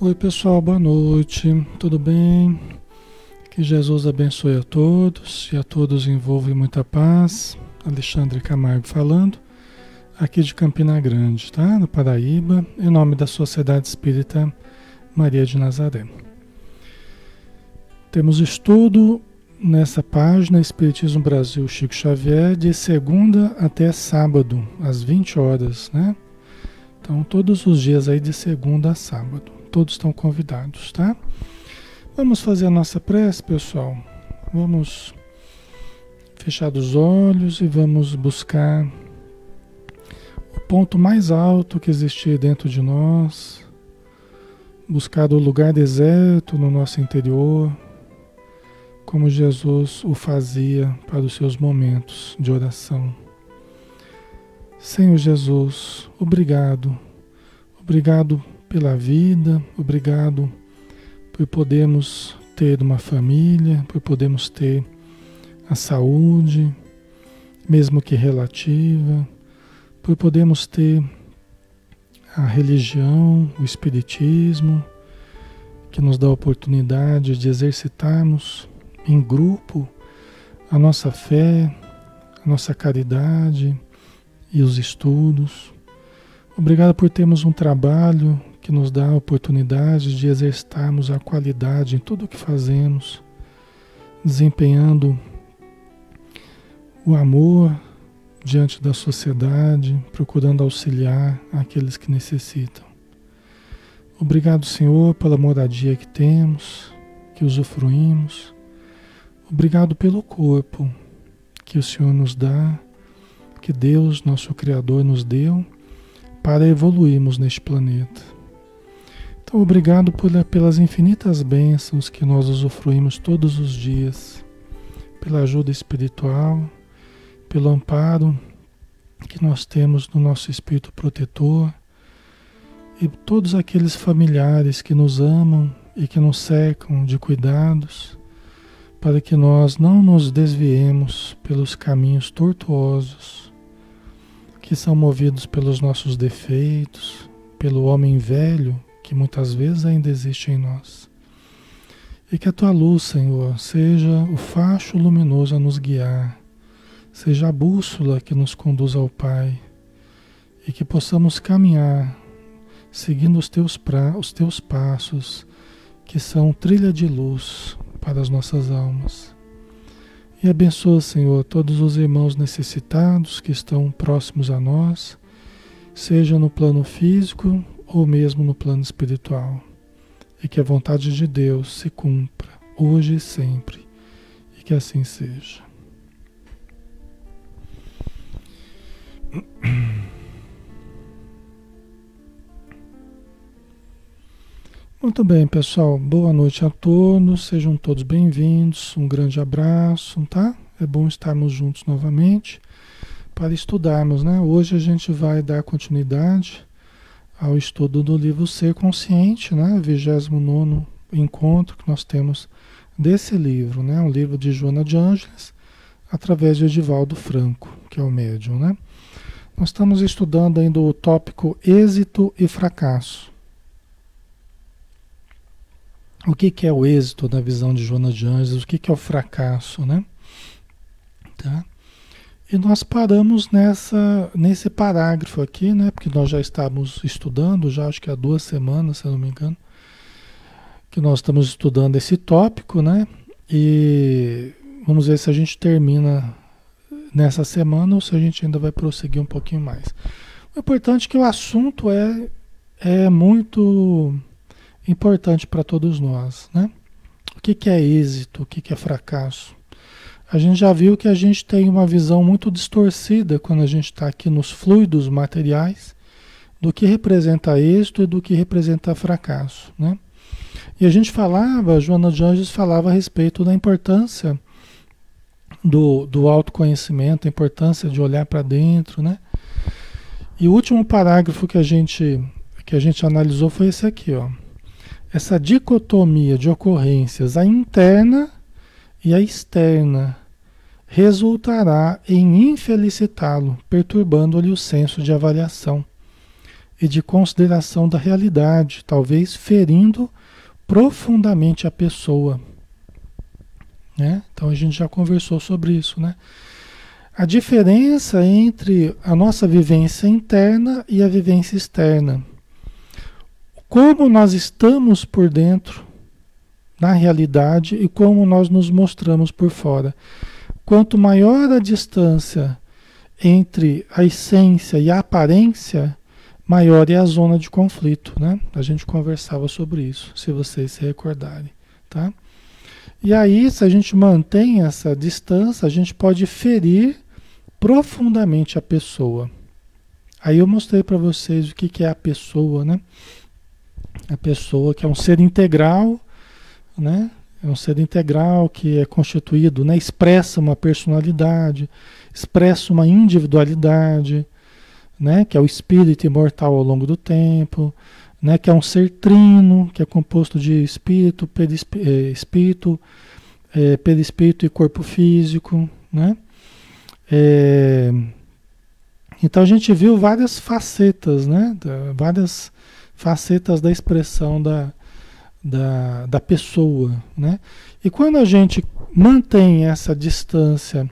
Oi, pessoal, boa noite. Tudo bem? Que Jesus abençoe a todos e a todos envolva em muita paz. Alexandre Camargo falando, aqui de Campina Grande, tá? No Paraíba, em nome da Sociedade Espírita Maria de Nazaré. Temos estudo nessa página Espiritismo Brasil Chico Xavier de segunda até sábado, às 20 horas, né? Então, todos os dias aí de segunda a sábado. Todos estão convidados, tá? Vamos fazer a nossa prece, pessoal. Vamos fechar os olhos e vamos buscar o ponto mais alto que existir dentro de nós, buscar o lugar deserto no nosso interior, como Jesus o fazia para os seus momentos de oração. Senhor Jesus, obrigado, obrigado pela vida, obrigado por podermos ter uma família, por podermos ter a saúde, mesmo que relativa, por podermos ter a religião, o espiritismo, que nos dá a oportunidade de exercitarmos em grupo a nossa fé, a nossa caridade e os estudos. Obrigado por termos um trabalho que nos dá a oportunidade de exercitarmos a qualidade em tudo o que fazemos, desempenhando o amor diante da sociedade, procurando auxiliar aqueles que necessitam. Obrigado, Senhor, pela moradia que temos, que usufruímos. Obrigado pelo corpo que o Senhor nos dá, que Deus, nosso Criador, nos deu para evoluirmos neste planeta. Obrigado por, pelas infinitas bênçãos que nós usufruímos todos os dias, pela ajuda espiritual, pelo amparo que nós temos no nosso espírito protetor e todos aqueles familiares que nos amam e que nos cercam de cuidados, para que nós não nos desviemos pelos caminhos tortuosos que são movidos pelos nossos defeitos, pelo homem velho que muitas vezes ainda existe em nós. E que a tua luz, Senhor, seja o facho luminoso a nos guiar, seja a bússola que nos conduz ao Pai, e que possamos caminhar seguindo os teus, pra, os teus passos, que são trilha de luz para as nossas almas. E abençoa, Senhor, todos os irmãos necessitados que estão próximos a nós, seja no plano físico ou mesmo no plano espiritual. E que a vontade de Deus se cumpra hoje e sempre. E que assim seja. Muito bem, pessoal. Boa noite a todos. Sejam todos bem-vindos. Um grande abraço, tá? É bom estarmos juntos novamente para estudarmos, né? Hoje a gente vai dar continuidade ao estudo do livro Ser Consciente, né? 29 encontro que nós temos desse livro, né? Um livro de Joana de Ângeles, através de Edivaldo Franco, que é o médium, né? Nós estamos estudando ainda o tópico êxito e fracasso. O que, que é o êxito na visão de Joana de Ângeles? O que, que é o fracasso, né? Tá? E nós paramos nessa, nesse parágrafo aqui, né? Porque nós já estávamos estudando, já acho que há duas semanas, se eu não me engano, que nós estamos estudando esse tópico, né? E vamos ver se a gente termina nessa semana ou se a gente ainda vai prosseguir um pouquinho mais. O importante é que o assunto é, é muito importante para todos nós, né? O que, que é êxito, o que, que é fracasso? A gente já viu que a gente tem uma visão muito distorcida quando a gente está aqui nos fluidos materiais do que representa êxito e do que representa fracasso, né? E a gente falava, Joana de Anjos falava a respeito da importância do, do autoconhecimento, a importância de olhar para dentro, né? E o último parágrafo que a gente que a gente analisou foi esse aqui, ó. Essa dicotomia de ocorrências, a interna e a externa resultará em infelicitá-lo, perturbando-lhe o senso de avaliação e de consideração da realidade, talvez ferindo profundamente a pessoa. Né? Então a gente já conversou sobre isso, né? A diferença entre a nossa vivência interna e a vivência externa. Como nós estamos por dentro na realidade e como nós nos mostramos por fora. Quanto maior a distância entre a essência e a aparência, maior é a zona de conflito, né? A gente conversava sobre isso, se vocês se recordarem, tá? E aí, se a gente mantém essa distância, a gente pode ferir profundamente a pessoa. Aí eu mostrei para vocês o que, que é a pessoa, né? A pessoa que é um ser integral, né? É um ser integral que é constituído, né? Expressa uma personalidade, expressa uma individualidade, né? Que é o espírito imortal ao longo do tempo, né? Que é um ser trino, que é composto de espírito, perispírito, espírito, é, perispírito e corpo físico, né? É, então a gente viu várias facetas, né? várias facetas da expressão da, da, da pessoa, né? E quando a gente mantém essa distância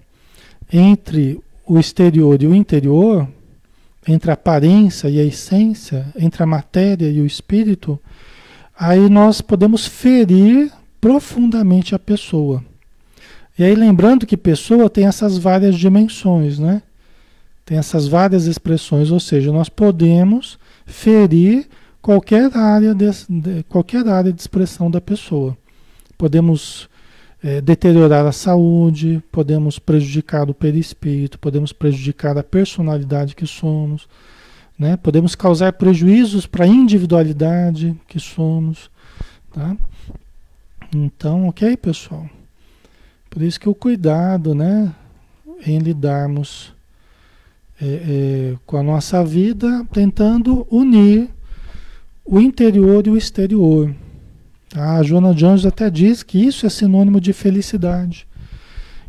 entre o exterior e o interior, entre a aparência e a essência, entre a matéria e o espírito, aí nós podemos ferir profundamente a pessoa. E aí lembrando que pessoa tem essas várias dimensões, né? Tem essas várias expressões, ou seja, nós podemos ferir qualquer área de, de qualquer área de expressão da pessoa. Podemos é, deteriorar a saúde, podemos prejudicar o perispírito, podemos prejudicar a personalidade que somos, né? podemos causar prejuízos para a individualidade que somos. Tá? Então, ok, pessoal? Por isso que o cuidado né, em lidarmos é, é, com a nossa vida, tentando unir o interior e o exterior. Tá? A Joana de Anjos até diz que isso é sinônimo de felicidade,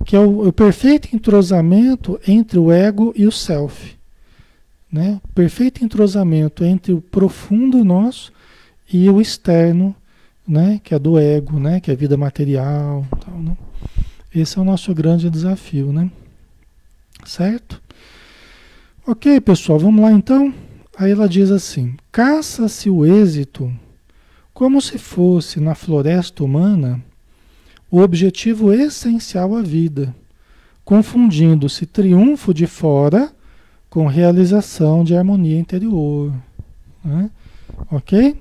que é o, o perfeito entrosamento entre o ego e o self. Né? O perfeito entrosamento entre o profundo nosso e o externo, né? que é do ego, né? que é a vida material. Tal, né? Esse é o nosso grande desafio, né? Certo? Ok, pessoal, vamos lá então. Aí ela diz assim: caça-se o êxito como se fosse na floresta humana o objetivo essencial à vida, confundindo-se triunfo de fora com realização de harmonia interior. Né? Ok?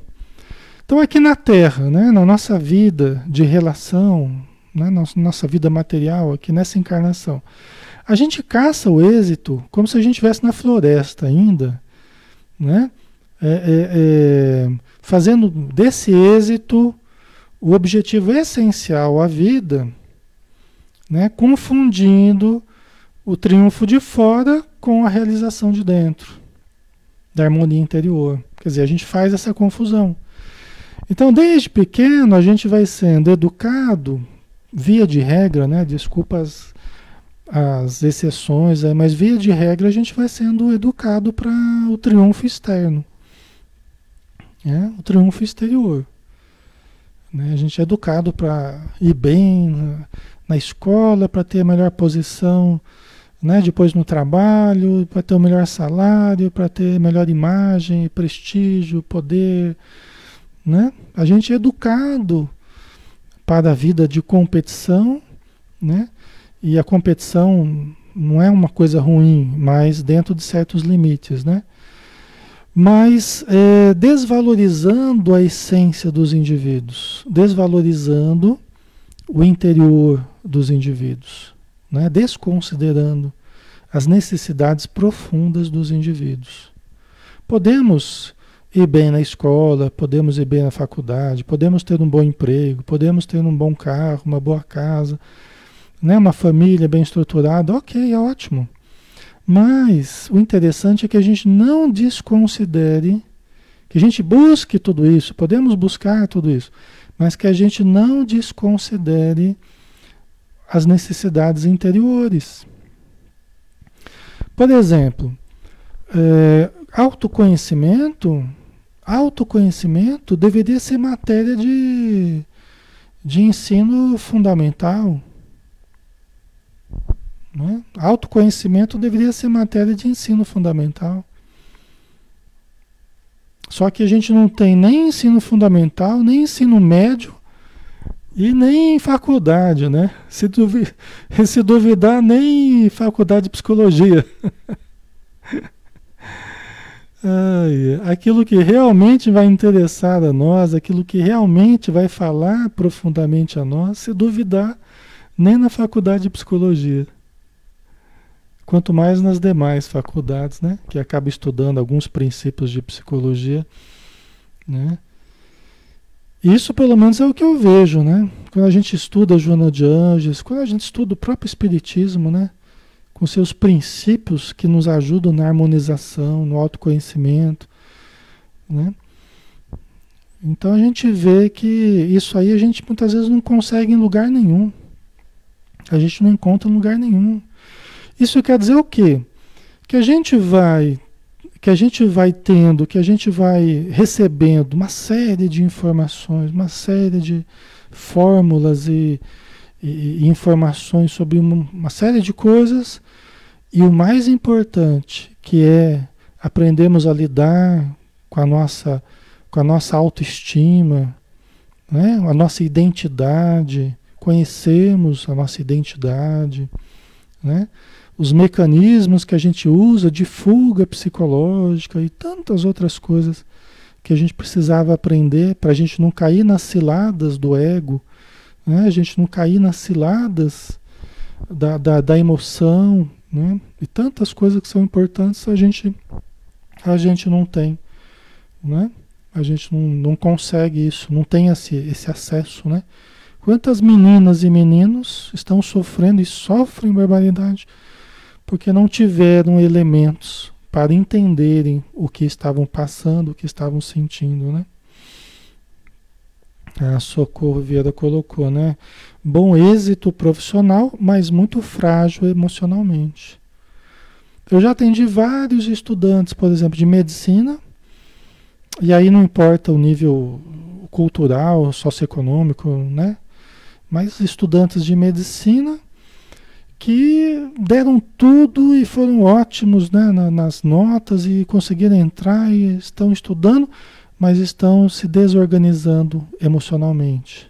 Então, aqui na Terra, né, na nossa vida de relação, né, nossa vida material, aqui nessa encarnação. A gente caça o êxito como se a gente estivesse na floresta ainda, né? É, é, é, fazendo desse êxito o objetivo essencial à vida, né? confundindo o triunfo de fora com a realização de dentro, da harmonia interior. Quer dizer, a gente faz essa confusão. Então, desde pequeno, a gente vai sendo educado via de regra, né? Desculpa as, exceções, é, mas via de regra a gente vai sendo educado para o triunfo externo, né? o triunfo exterior. Né? A gente é educado para ir bem na, na escola, para ter a melhor posição, né? depois no trabalho, para ter o melhor salário, para ter melhor imagem, prestígio, poder. Né? A gente é educado para a vida de competição, né? E a competição não é uma coisa ruim, mas dentro de certos limites, né? Mas é, desvalorizando a essência dos indivíduos, desvalorizando o interior dos indivíduos, né? desconsiderando as necessidades profundas dos indivíduos. Podemos ir bem na escola, podemos ir bem na faculdade, podemos ter um bom emprego, podemos ter um bom carro, uma boa casa, né, uma família bem estruturada, ok, é ótimo. Mas o interessante é que a gente não desconsidere, que a gente busque tudo isso, podemos buscar tudo isso, mas que a gente não desconsidere as necessidades interiores. Por exemplo, é, autoconhecimento, autoconhecimento deveria ser matéria de, de ensino fundamental. Né? Autoconhecimento deveria ser matéria de ensino fundamental. Só que a gente não tem nem ensino fundamental, nem ensino médio e nem faculdade, né? Se, duvidar, se duvidar nem faculdade de psicologia. Aquilo que realmente vai interessar a nós, aquilo que realmente vai falar profundamente a nós, se duvidar, nem na faculdade de psicologia. Quanto mais nas demais faculdades, né? Que acaba estudando alguns princípios de psicologia, né? Isso pelo menos é o que eu vejo, né? Quando a gente estuda Joana de Anjos, quando a gente estuda o próprio Espiritismo, né? Com seus princípios que nos ajudam na harmonização, no autoconhecimento, né? Então a gente vê que isso aí a gente muitas vezes não consegue em lugar nenhum. A gente não encontra em lugar nenhum. Isso quer dizer o quê? Que a gente vai que a gente vai tendo, que a gente vai recebendo uma série de informações, uma série de fórmulas e, e, e informações sobre uma, uma série de coisas, e o mais importante, que é aprendermos a lidar com a nossa, com a nossa autoestima, né? a nossa identidade, conhecermos a nossa identidade, né? Os mecanismos que a gente usa de fuga psicológica e tantas outras coisas que a gente precisava aprender para a gente não cair nas ciladas do ego, né? a gente não cair nas ciladas da, da, da emoção, né? e tantas coisas que são importantes a gente, a gente não tem. Né? A gente não, não consegue isso, não tem esse, esse acesso. Né? Quantas meninas e meninos estão sofrendo e sofrem barbaridade? Porque não tiveram elementos para entenderem o que estavam passando, o que estavam sentindo, né? A Socorro Vieira colocou, né? Bom êxito profissional, mas muito frágil emocionalmente. Eu já atendi vários estudantes, por exemplo, de medicina, e aí não importa o nível cultural, socioeconômico, né? Mas estudantes de medicina que deram tudo e foram ótimos né, nas notas e conseguiram entrar e estão estudando, mas estão se desorganizando emocionalmente.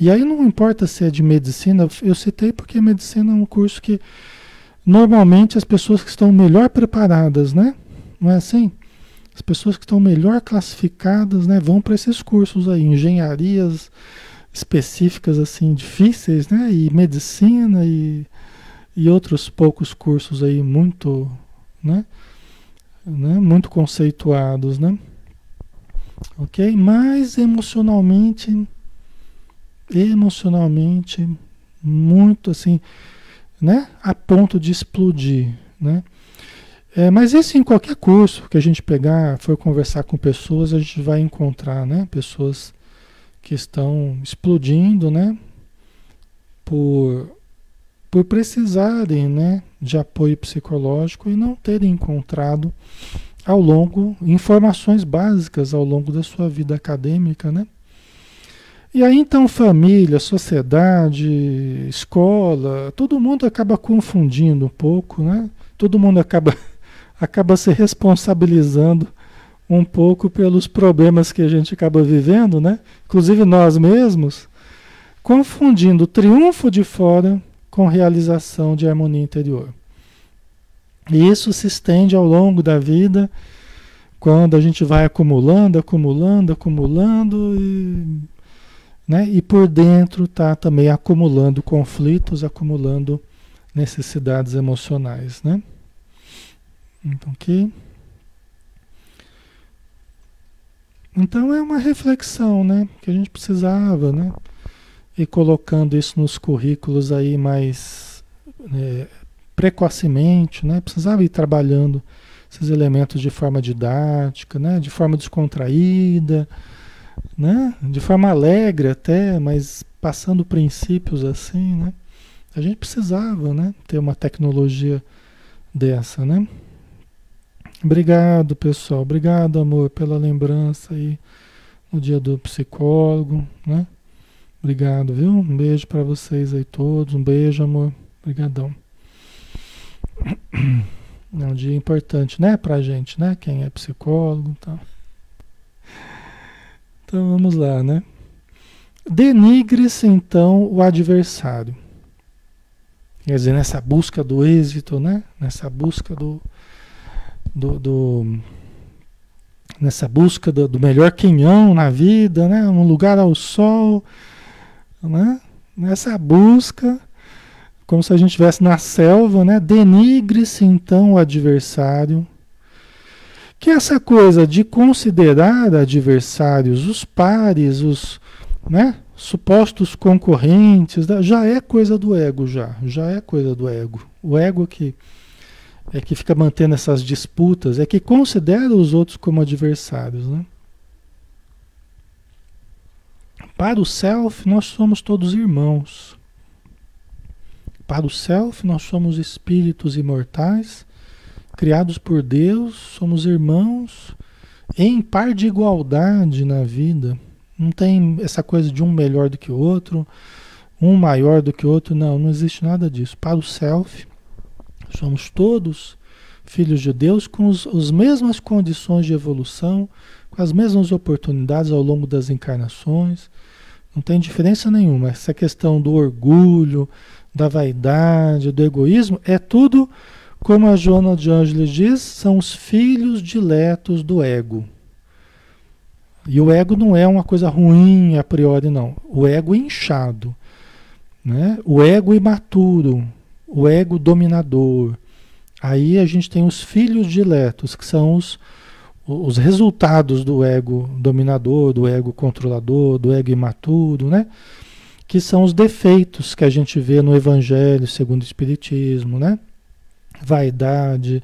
E aí não importa se é de medicina, eu citei porque medicina é um curso que normalmente as pessoas que estão melhor preparadas, né? Não é assim? As pessoas que estão melhor classificadas, né, vão para esses cursos aí, engenharias, específicas assim difíceis, né? E medicina e, e outros poucos cursos aí muito, né? né? Muito conceituados, né? Ok? Mas emocionalmente, emocionalmente muito assim, né? A ponto de explodir, né? É, mas isso em qualquer curso que a gente pegar, for conversar com pessoas, a gente vai encontrar, né? Pessoas que estão explodindo, né? Por, por precisarem, né? De apoio psicológico e não terem encontrado ao longo informações básicas ao longo da sua vida acadêmica, né? E aí então família, sociedade, escola, todo mundo acaba confundindo um pouco, né? Todo mundo acaba acaba se responsabilizando um pouco pelos problemas que a gente acaba vivendo, né? Inclusive nós mesmos, confundindo triunfo de fora com realização de harmonia interior. E isso se estende ao longo da vida, quando a gente vai acumulando, acumulando, acumulando e, né? e por dentro está também acumulando conflitos, acumulando necessidades emocionais, né? Então, ok? Então é uma reflexão, né? Que a gente precisava, né? E colocando isso nos currículos aí mais é, precocemente, né? Precisava ir trabalhando esses elementos de forma didática, né? De forma descontraída, né? De forma alegre até, mas passando princípios assim, né? A gente precisava, né? Ter uma tecnologia dessa, né? Obrigado, pessoal. Obrigado, amor, pela lembrança aí no dia do psicólogo, né? Obrigado, viu? Um beijo para vocês aí todos. Um beijo, amor. Obrigadão. É um dia importante, né, pra gente, né? Quem é psicólogo, tá? Então vamos lá, né? Denigre-se então o adversário. Quer dizer, nessa busca do êxito, né? Nessa busca do, do, do nessa busca do, do, melhor quinhão na vida, né? Um lugar ao sol, né? Nessa busca, como se a gente estivesse na selva, né? Denigre-se então o adversário. Que essa coisa de considerar adversários, os pares, os, né? Supostos concorrentes, já é coisa do ego já, já é coisa do ego. O ego que é que fica mantendo essas disputas, é que considera os outros como adversários, né? Para o self, nós somos todos irmãos. Para o self, nós somos espíritos imortais, criados por Deus, somos irmãos em par de igualdade na vida. Não tem essa coisa de um melhor do que o outro, um maior do que o outro, não, não existe nada disso. Para o self, somos todos filhos de Deus com os, as mesmas condições de evolução, com as mesmas oportunidades ao longo das encarnações. Não tem diferença nenhuma. Essa questão do orgulho, da vaidade, do egoísmo, é tudo, como a Joana de Ângeles diz, são os filhos diletos do ego. E o ego não é uma coisa ruim a priori, não. O ego inchado, né? o ego imaturo, o ego dominador. Aí a gente tem os filhos diletos, que são os, os resultados do ego dominador, do ego controlador, do ego imaturo, né? Que são os defeitos que a gente vê no Evangelho segundo o Espiritismo, né? Vaidade,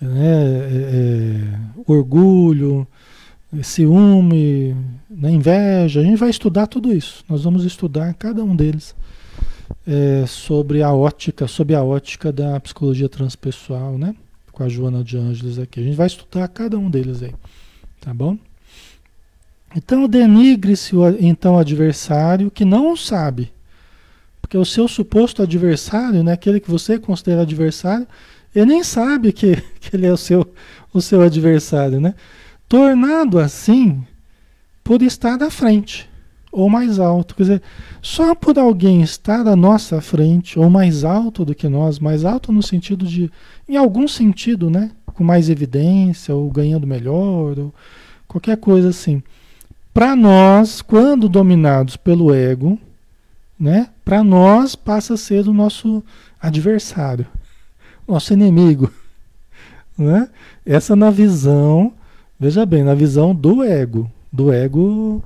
né? É, é, orgulho, ciúme, né? inveja. A gente vai estudar tudo isso. Nós vamos estudar cada um deles é, sobre a ótica, sobre a ótica da psicologia transpessoal, né? Com a Joana de Ângeles aqui. A gente vai estudar cada um deles aí, tá bom? Então denigre-se o então adversário que não sabe, porque o seu suposto adversário, né, aquele que você considera adversário, ele nem sabe que, que ele é o seu, o seu adversário, né? Tornado assim por estar à frente ou mais alto. Quer dizer, só por alguém estar à nossa frente, ou mais alto do que nós, mais alto no sentido de, em algum sentido, né? Com mais evidência, ou ganhando melhor, ou qualquer coisa assim. Para nós, quando dominados pelo ego, né? Para nós passa a ser o nosso adversário, nosso inimigo, né? Essa na visão, veja bem, na visão do ego, do ego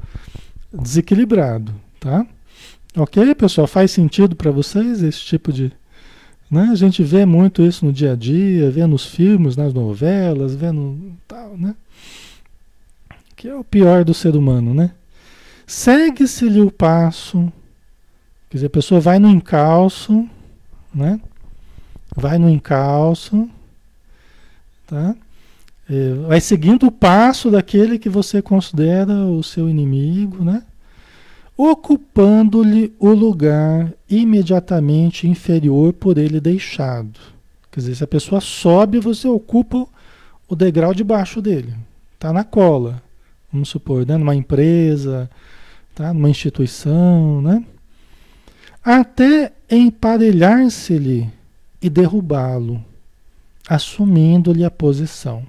desequilibrado, tá? Ok, pessoal? Faz sentido para vocês esse tipo de. Né? A gente vê muito isso no dia a dia, vê nos filmes, nas novelas, vê no tal, né? Que é o pior do ser humano, né? Segue-se-lhe o passo, quer dizer, a pessoa vai no encalço, né? Vai no encalço, tá? É, vai seguindo o passo daquele que você considera o seu inimigo, né? Ocupando-lhe o lugar imediatamente inferior por ele deixado. Quer dizer, se a pessoa sobe, você ocupa o degrau de baixo dele. Está na cola, vamos supor, né? numa empresa, tá? numa instituição, né? Até emparelhar-se-lhe e derrubá-lo, assumindo-lhe a posição.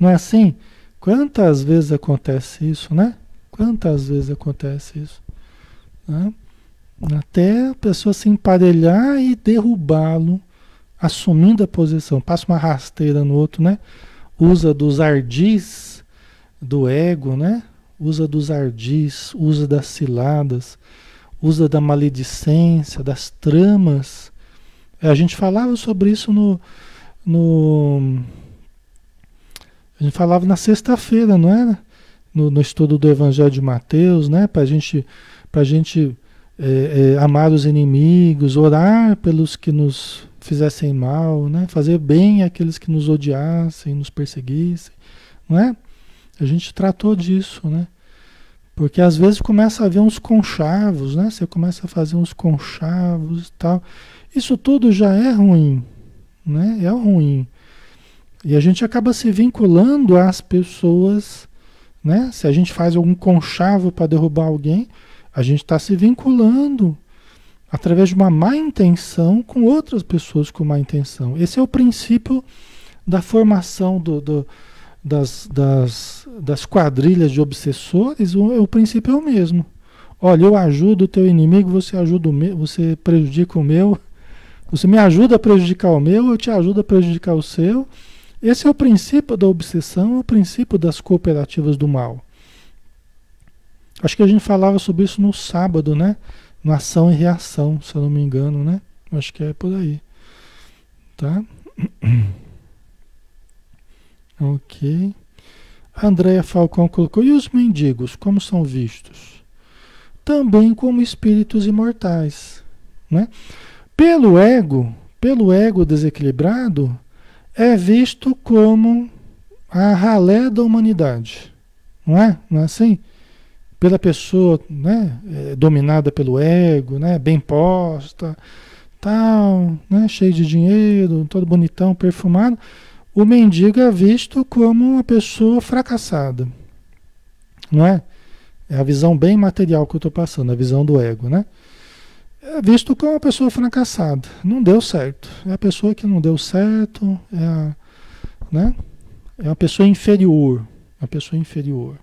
Não é assim? Quantas vezes acontece isso, né? Quantas vezes acontece isso? Né? Até a pessoa se emparelhar e derrubá-lo, assumindo a posição. Passa uma rasteira no outro, né? Usa dos ardis do ego, né? Usa dos ardis, usa das ciladas, usa da maledicência, das tramas. A gente falava sobre isso no, no a gente falava na sexta-feira, não era? No, no, estudo do Evangelho de Mateus, né? Para gente, a gente é, é, amar os inimigos, orar pelos que nos fizessem mal, né? Fazer bem àqueles que nos odiassem, nos perseguissem, não é? A gente tratou disso, né? Porque às vezes começa a haver uns conchavos, né? Você começa a fazer uns conchavos e tal. Isso tudo já é ruim, né? É ruim. E a gente acaba se vinculando às pessoas, né? Se a gente faz algum conchavo para derrubar alguém, a gente está se vinculando através de uma má intenção com outras pessoas com má intenção. Esse é o princípio da formação do, do das, das, das quadrilhas de obsessores, o, o princípio é o mesmo. Olha, eu ajudo o teu inimigo, você ajuda o meu, você prejudica o meu. Você me ajuda a prejudicar o meu, eu te ajudo a prejudicar o seu. Esse é o princípio da obsessão, é o princípio das cooperativas do mal. Acho que a gente falava sobre isso no sábado, né? No ação e reação, se eu não me engano, né? Acho que é por aí. Tá? Ok. Andréia Falcão colocou: e os mendigos, como são vistos? Também como espíritos imortais. Né? Pelo ego, pelo ego desequilibrado, é visto como a ralé da humanidade. Não é? Não é assim? Pela pessoa né, é, dominada pelo ego, né, bem posta, tal, né, cheio de dinheiro, todo bonitão, perfumado o mendigo é visto como uma pessoa fracassada. Não é? É a visão bem material que eu estou passando, a visão do ego, né? É visto como uma pessoa fracassada. Não deu certo. É a pessoa que não deu certo, é a, né? É uma pessoa inferior. Uma pessoa inferior.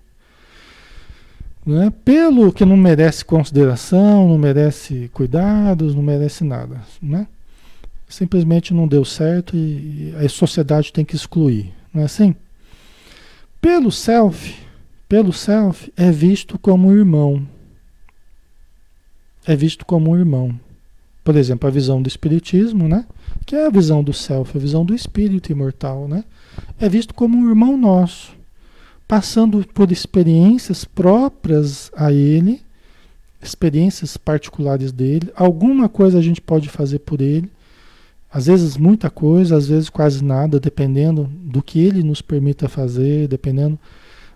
Né? Pelo que não merece consideração, não merece cuidados, não merece nada. Né? simplesmente não deu certo e, a sociedade tem que excluir, não é assim? Pelo self, pelo self é visto como irmão. É visto como um irmão. Por exemplo, a visão do espiritismo, né? Que é a visão do self, a visão do espírito imortal, né? É visto como um irmão nosso, passando por experiências próprias a ele, experiências particulares dele, alguma coisa a gente pode fazer por ele, às vezes muita coisa, às vezes quase nada, dependendo do que ele nos permita fazer, dependendo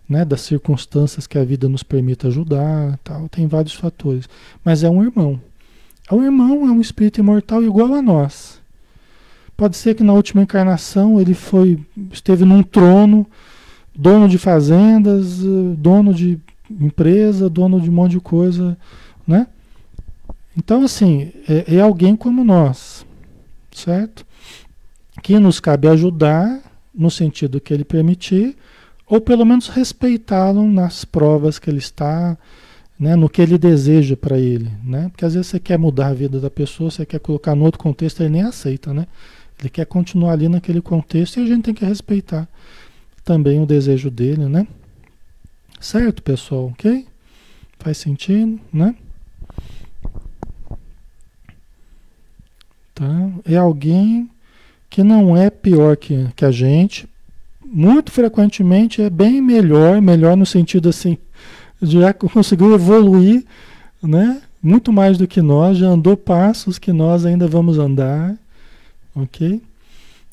né, das circunstâncias que a vida nos permita ajudar, tal. Tem vários fatores. Mas é um irmão. É um irmão, é um espírito imortal igual a nós. Pode ser que na última encarnação ele foi esteve num trono, dono de fazendas, dono de empresa, dono de um monte de coisa, né? Então assim é, é alguém como nós certo? Que nos cabe ajudar no sentido que ele permitir, ou pelo menos respeitá-lo nas provas que ele está, né, no que ele deseja para ele, né? Porque às vezes você quer mudar a vida da pessoa, você quer colocar no outro contexto, ele nem aceita, né? Ele quer continuar ali naquele contexto e a gente tem que respeitar também o desejo dele, né? Certo, pessoal, ok? Faz sentido, né? Tá? É alguém que não é pior que, que a gente, muito frequentemente é bem melhor, melhor no sentido assim, já conseguiu evoluir, né? Muito mais do que nós, já andou passos que nós ainda vamos andar, ok?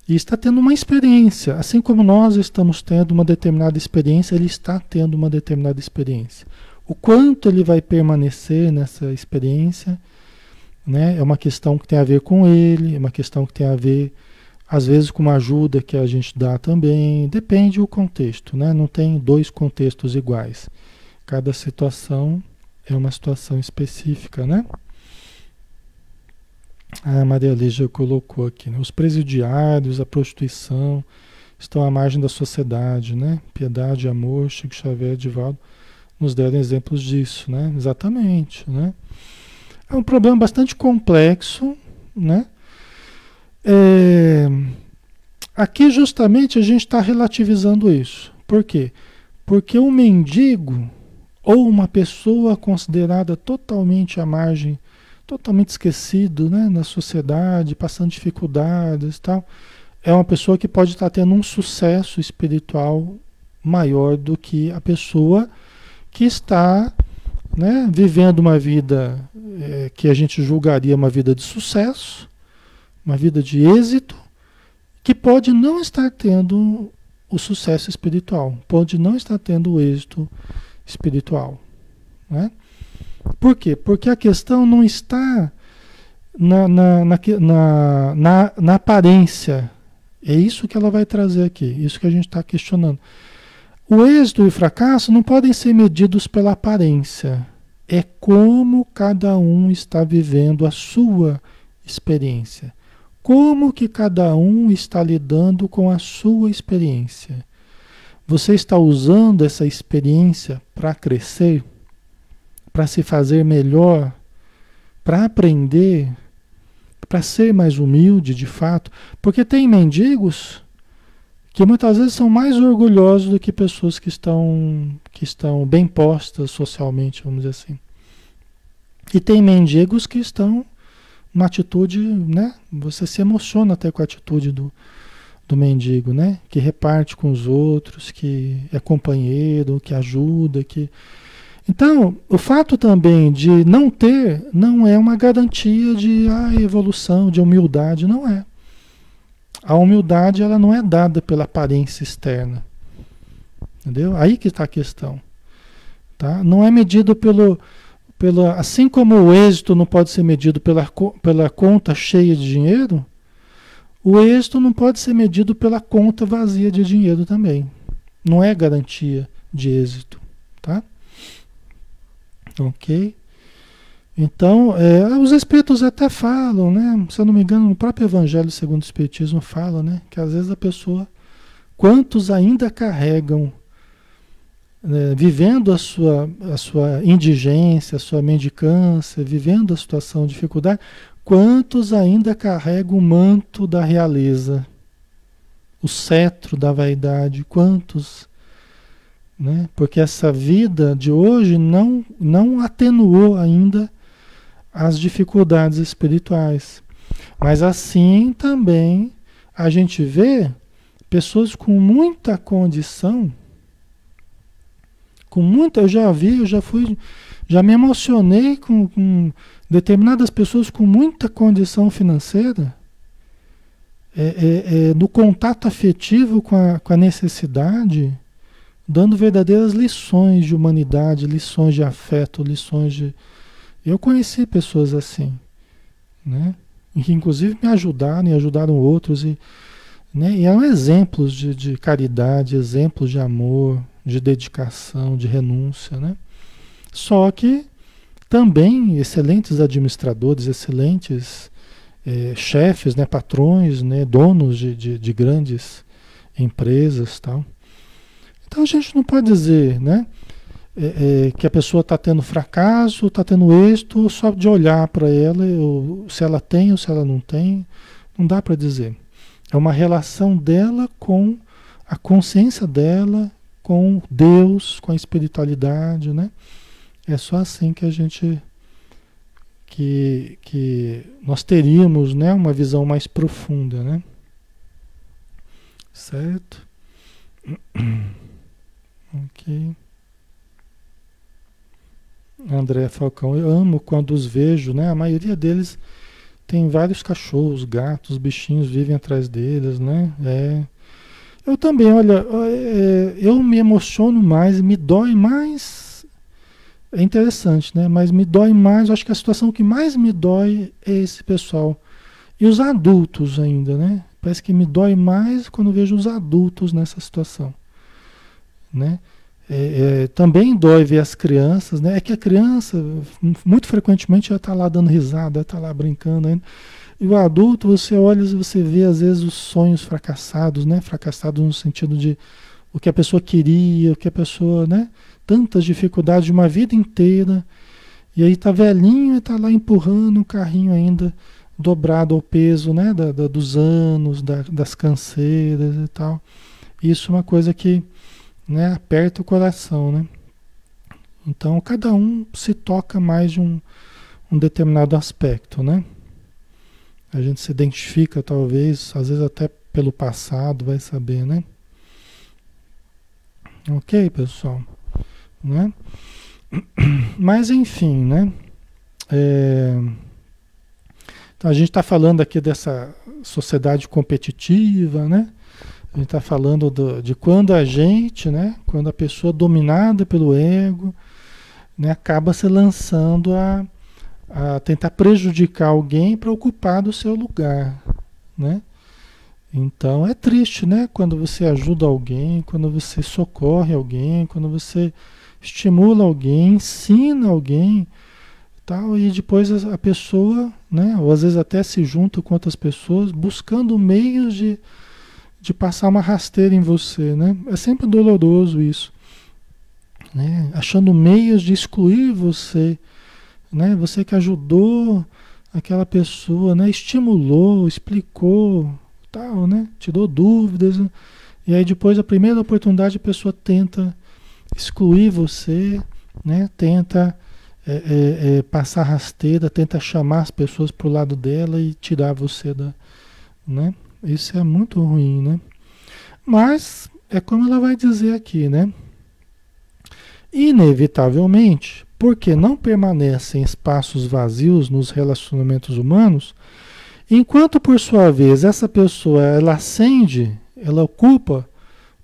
E está tendo uma experiência, assim como nós estamos tendo uma determinada experiência, ele está tendo uma determinada experiência. O quanto ele vai permanecer nessa experiência, né? É uma questão que tem a ver com ele, é uma questão que tem a ver, às vezes, com uma ajuda que a gente dá também. Depende do contexto, né? Não tem dois contextos iguais. Cada situação é uma situação específica, né? A Maria Lígia colocou aqui, né? Os presidiários, a prostituição estão à margem da sociedade, né? Piedade, amor, Chico Xavier, Divaldo nos deram exemplos disso, né? Exatamente, né? É um problema bastante complexo, né? É, aqui justamente a gente está relativizando isso. Por quê? Porque um mendigo ou uma pessoa considerada totalmente à margem, totalmente esquecido né, na sociedade, passando dificuldades e tal, é uma pessoa que pode estar tendo um sucesso espiritual maior do que a pessoa que está né, vivendo uma vida é, que a gente julgaria uma vida de sucesso, uma vida de êxito, que pode não estar tendo o sucesso espiritual, pode não estar tendo o êxito espiritual. Né? Por quê? Porque a questão não está na, na, na, na, na, aparência. É isso que ela vai trazer aqui, isso que a gente está questionando. O êxito e o fracasso não podem ser medidos pela aparência. É como cada um está vivendo a sua experiência. Como que cada um está lidando com a sua experiência? Você está usando essa experiência para crescer, para se fazer melhor, para aprender, para ser mais humilde de fato? Porque tem mendigos que muitas vezes são mais orgulhosos do que pessoas que estão, que estão bem postas socialmente, vamos dizer assim. E tem mendigos que estão uma atitude, né? Você se emociona até com a atitude do, do mendigo, né? Que reparte com os outros, que é companheiro, que ajuda, que então, o fato também de não ter não é uma garantia de ah, evolução, de humildade, não é. A humildade ela não é dada pela aparência externa. Entendeu? Aí que está a questão. Tá? Não é medido pelo, pela, assim como o êxito não pode ser medido pela, pela conta cheia de dinheiro, o êxito não pode ser medido pela conta vazia de dinheiro também. Não é garantia de êxito, tá? Ok? Então, é, os espíritos até falam, né? Se eu não me engano, no próprio Evangelho segundo o Espiritismo fala, né? Que às vezes a pessoa, quantos ainda carregam né, vivendo a sua, a sua indigência, a sua mendicância, vivendo a situação de dificuldade, quantos ainda carregam o manto da realeza, o cetro da vaidade, quantos? Né? Porque essa vida de hoje não, não atenuou ainda as dificuldades espirituais. Mas assim também a gente vê pessoas com muita condição com muita, eu já vi, eu já fui, já me emocionei com, com determinadas pessoas com muita condição financeira, é, é, é, no contato afetivo com a, com a necessidade, dando verdadeiras lições de humanidade, lições de afeto, lições de. Eu conheci pessoas assim, né? Que inclusive me ajudaram e ajudaram outros. E, né? e eram exemplos de, de caridade, exemplos de amor, de dedicação, de renúncia, né? Só que também excelentes administradores, excelentes é, chefes, né, patrões, né, donos de, de, de, grandes empresas, tal. Então a gente não pode dizer, né, é, é, que a pessoa está tendo fracasso, está tendo êxito só de olhar para ela, ou, se ela tem ou se ela não tem, não dá para dizer. É uma relação dela com a consciência dela com Deus, com a espiritualidade, né? É só assim que a gente que, que nós teríamos, né, uma visão mais profunda, né? Certo? ok. André Falcão, eu amo quando os vejo, né? A maioria deles tem vários cachorros, gatos, bichinhos vivem atrás deles, né? É, eu também, olha, é, eu me emociono mais, me dói mais. É interessante, né? Mas me dói mais, acho que a situação que mais me dói é esse pessoal. E os adultos ainda, né? Parece que me dói mais quando vejo os adultos nessa situação, né? É, é, também dói ver as crianças, né? É que a criança, muito frequentemente, já está lá dando risada, está lá brincando ainda. E o adulto, você olha e você vê às vezes os sonhos fracassados, né? Fracassados no sentido de o que a pessoa queria, o que a pessoa, né? Tantas dificuldades de uma vida inteira. E aí tá velhinho e tá lá empurrando o carrinho ainda dobrado ao peso, né? Da, da dos anos, da, das canseiras e tal. Isso é uma coisa que né, aperta o coração, né? Então cada um se toca mais de um, um determinado aspecto, né? A gente se identifica, talvez, às vezes até pelo passado, vai saber, né? Ok, pessoal? Né? Mas, enfim, né? É... Então a gente está falando aqui dessa sociedade competitiva, né? A gente está falando do, de quando a gente, né? Quando a pessoa dominada pelo ego, né? Acaba se lançando a, a tentar prejudicar alguém para ocupar do seu lugar, né? Então é triste, né? Quando você ajuda alguém, quando você socorre alguém, quando você estimula alguém, ensina alguém, tal, e depois a pessoa, né? Ou às vezes até se junta com outras pessoas, buscando meios de, de passar uma rasteira em você, né? É sempre doloroso isso, né? Achando meios de excluir você, né? Você que ajudou aquela pessoa, né? Estimulou, explicou, tal, né? Tirou dúvidas. Né? E aí depois, a primeira oportunidade, a pessoa tenta excluir você, né? Tenta é, é, é, passar rasteira, tenta chamar as pessoas para o lado dela e tirar você da, né? Isso é muito ruim, né? Mas é como ela vai dizer aqui, né? Inevitavelmente, porque não permanecem espaços vazios nos relacionamentos humanos, Enquanto, por sua vez, essa pessoa ela acende, ela ocupa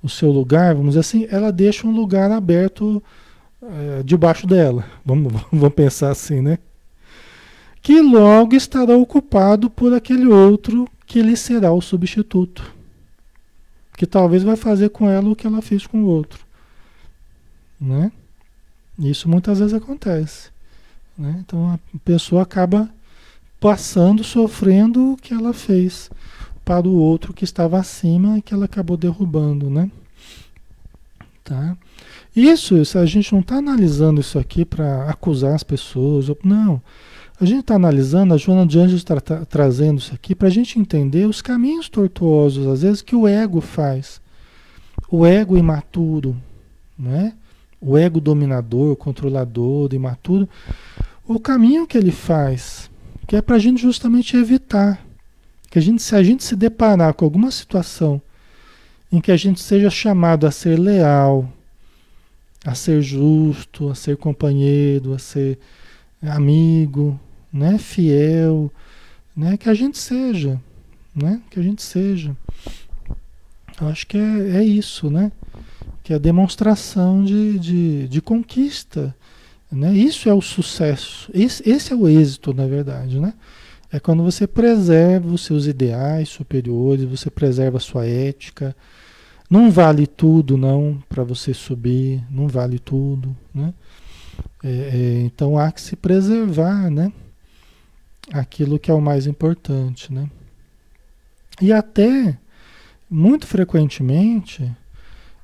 o seu lugar, vamos dizer assim, ela deixa um lugar aberto é, debaixo dela. Vamos, vamos pensar assim, né? Que logo estará ocupado por aquele outro que lhe será o substituto. Que talvez vai fazer com ela o que ela fez com o outro. Né? Isso muitas vezes acontece. Né? Então a pessoa acaba passando, sofrendo o que ela fez para o outro que estava acima e que ela acabou derrubando, né? Tá? Isso, isso a gente não está analisando isso aqui para acusar as pessoas, não. A gente está analisando, a Joana de Anjos está tra trazendo isso aqui para a gente entender os caminhos tortuosos, às vezes, que o ego faz. O ego imaturo, né? o ego dominador, controlador, imaturo, o caminho que ele faz que é para a gente justamente evitar. Que a gente, se a gente se deparar com alguma situação em que a gente seja chamado a ser leal, a ser justo, a ser companheiro, a ser amigo, né, fiel, né, que a gente seja, né, que a gente seja. Eu acho que é, é isso, né, que é a demonstração de, de, de conquista, né? Isso é o sucesso. Esse, esse, é o êxito, na verdade. Né? É quando você preserva os seus ideais superiores, você preserva a sua ética. Não vale tudo, não, para você subir. Não vale tudo. Né? É, é, então há que se preservar né? Aquilo que é o mais importante. Né? E até, muito frequentemente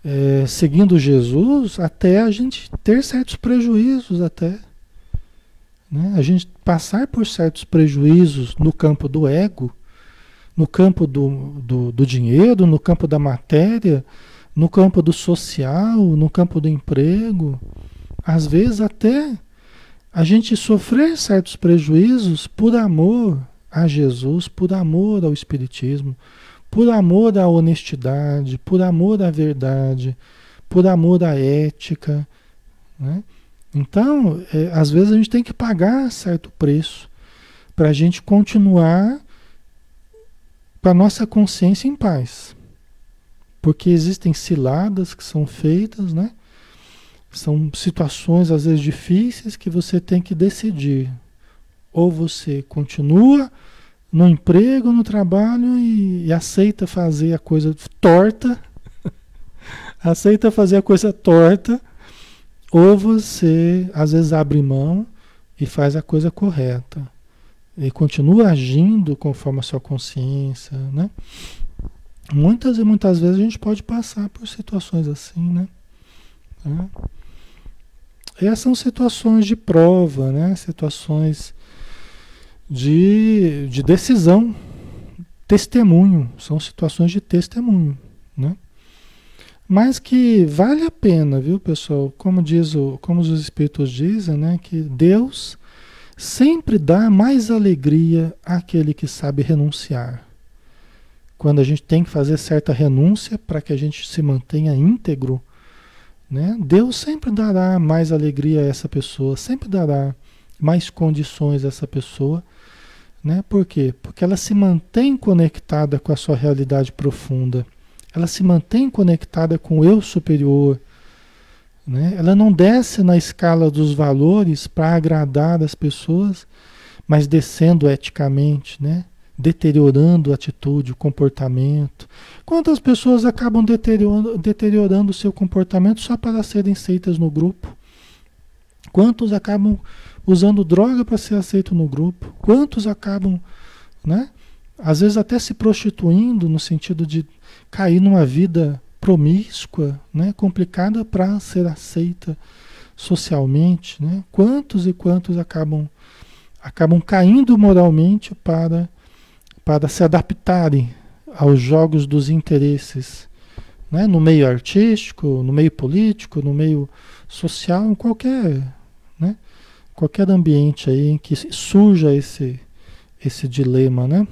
é, seguindo Jesus até a gente ter certos prejuízos até. Né? A gente passar por certos prejuízos no campo do ego, no campo do, do, do dinheiro, no campo da matéria, no campo do social, no campo do emprego. Às vezes até a gente sofrer certos prejuízos por amor a Jesus, por amor ao Espiritismo, por amor à honestidade, por amor à verdade, por amor à ética. Né? Então, é, às vezes a gente tem que pagar certo preço para a gente continuar com a nossa consciência em paz. Porque existem ciladas que são feitas, né? São situações às vezes difíceis que você tem que decidir. Ou você continua no emprego, no trabalho e, e aceita fazer a coisa torta, aceita fazer a coisa torta, ou você às vezes abre mão e faz a coisa correta e continua agindo conforme a sua consciência, né? Muitas e muitas vezes a gente pode passar por situações assim, né? Tá? Essas são situações de prova, né? Situações de, de decisão, testemunho, são situações de testemunho, né? Mas que vale a pena, viu, pessoal? Como diz o, como os espíritos dizem, né, que Deus sempre dá mais alegria àquele que sabe renunciar. Quando a gente tem que fazer certa renúncia para que a gente se mantenha íntegro, né? Deus sempre dará mais alegria a essa pessoa, sempre dará mais condições a essa pessoa Né? Por quê? Porque ela se mantém conectada com a sua realidade profunda. Ela se mantém conectada com o eu superior. Né? Ela não desce na escala dos valores para agradar as pessoas, mas descendo eticamente, né? Deteriorando a atitude, o comportamento. Quantas pessoas acabam deteriorando, deteriorando o seu comportamento só para serem aceitas no grupo? Quantos acabam usando droga para ser aceito no grupo? Quantos acabam, né? Às vezes até se prostituindo no sentido de cair numa vida promíscua, né? Complicada para ser aceita socialmente, né? Quantos e quantos acabam acabam caindo moralmente para para se adaptarem aos jogos dos interesses, né? no meio artístico, no meio político, no meio social, em qualquer, né? qualquer ambiente aí em que surja esse, esse dilema, né?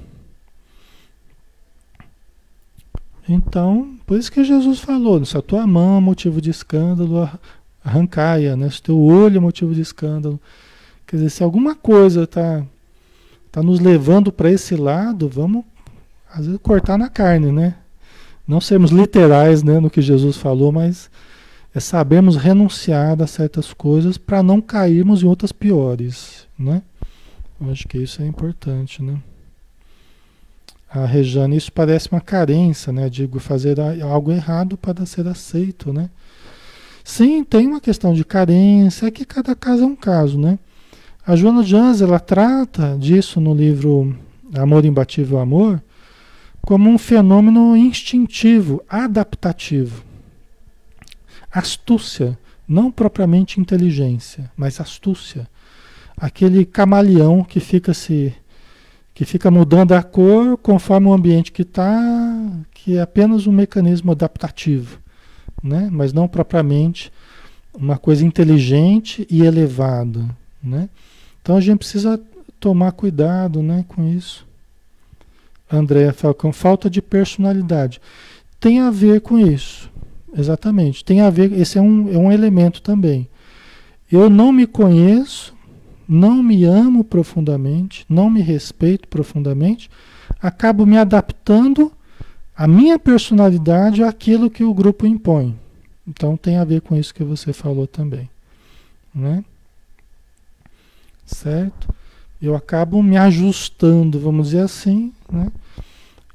Então, por isso que Jesus falou, se a tua mão é motivo de escândalo, arrancai-a, né? Se o teu olho é motivo de escândalo. Quer dizer, se alguma coisa está está nos levando para esse lado, vamos às vezes cortar na carne, né? Não sermos literais, né, no que Jesus falou, mas é sabermos renunciar a certas coisas para não cairmos em outras piores, né? Eu acho que isso é importante, né? A Rejane, isso parece uma carência, né? Digo, fazer algo errado para ser aceito, né? Sim, tem uma questão de carência, é que cada caso é um caso, né? A Joana de Anz, ela trata disso no livro Amor Imbatível Amor como um fenômeno instintivo, adaptativo. Astúcia, não propriamente inteligência, mas astúcia. Aquele camaleão que fica se que fica mudando a cor conforme o ambiente que está, que é apenas um mecanismo adaptativo, né? mas não propriamente uma coisa inteligente e elevada. Né? Então a gente precisa tomar cuidado né, com isso. Andréa Falcão, falta de personalidade. Tem a ver com isso. Exatamente. Tem a ver, esse é um, é um elemento também. Eu não me conheço, não me amo profundamente, não me respeito profundamente, acabo me adaptando a minha personalidade àquilo que o grupo impõe. Então tem a ver com isso que você falou também. Né? Certo? Eu acabo me ajustando, vamos dizer assim, né?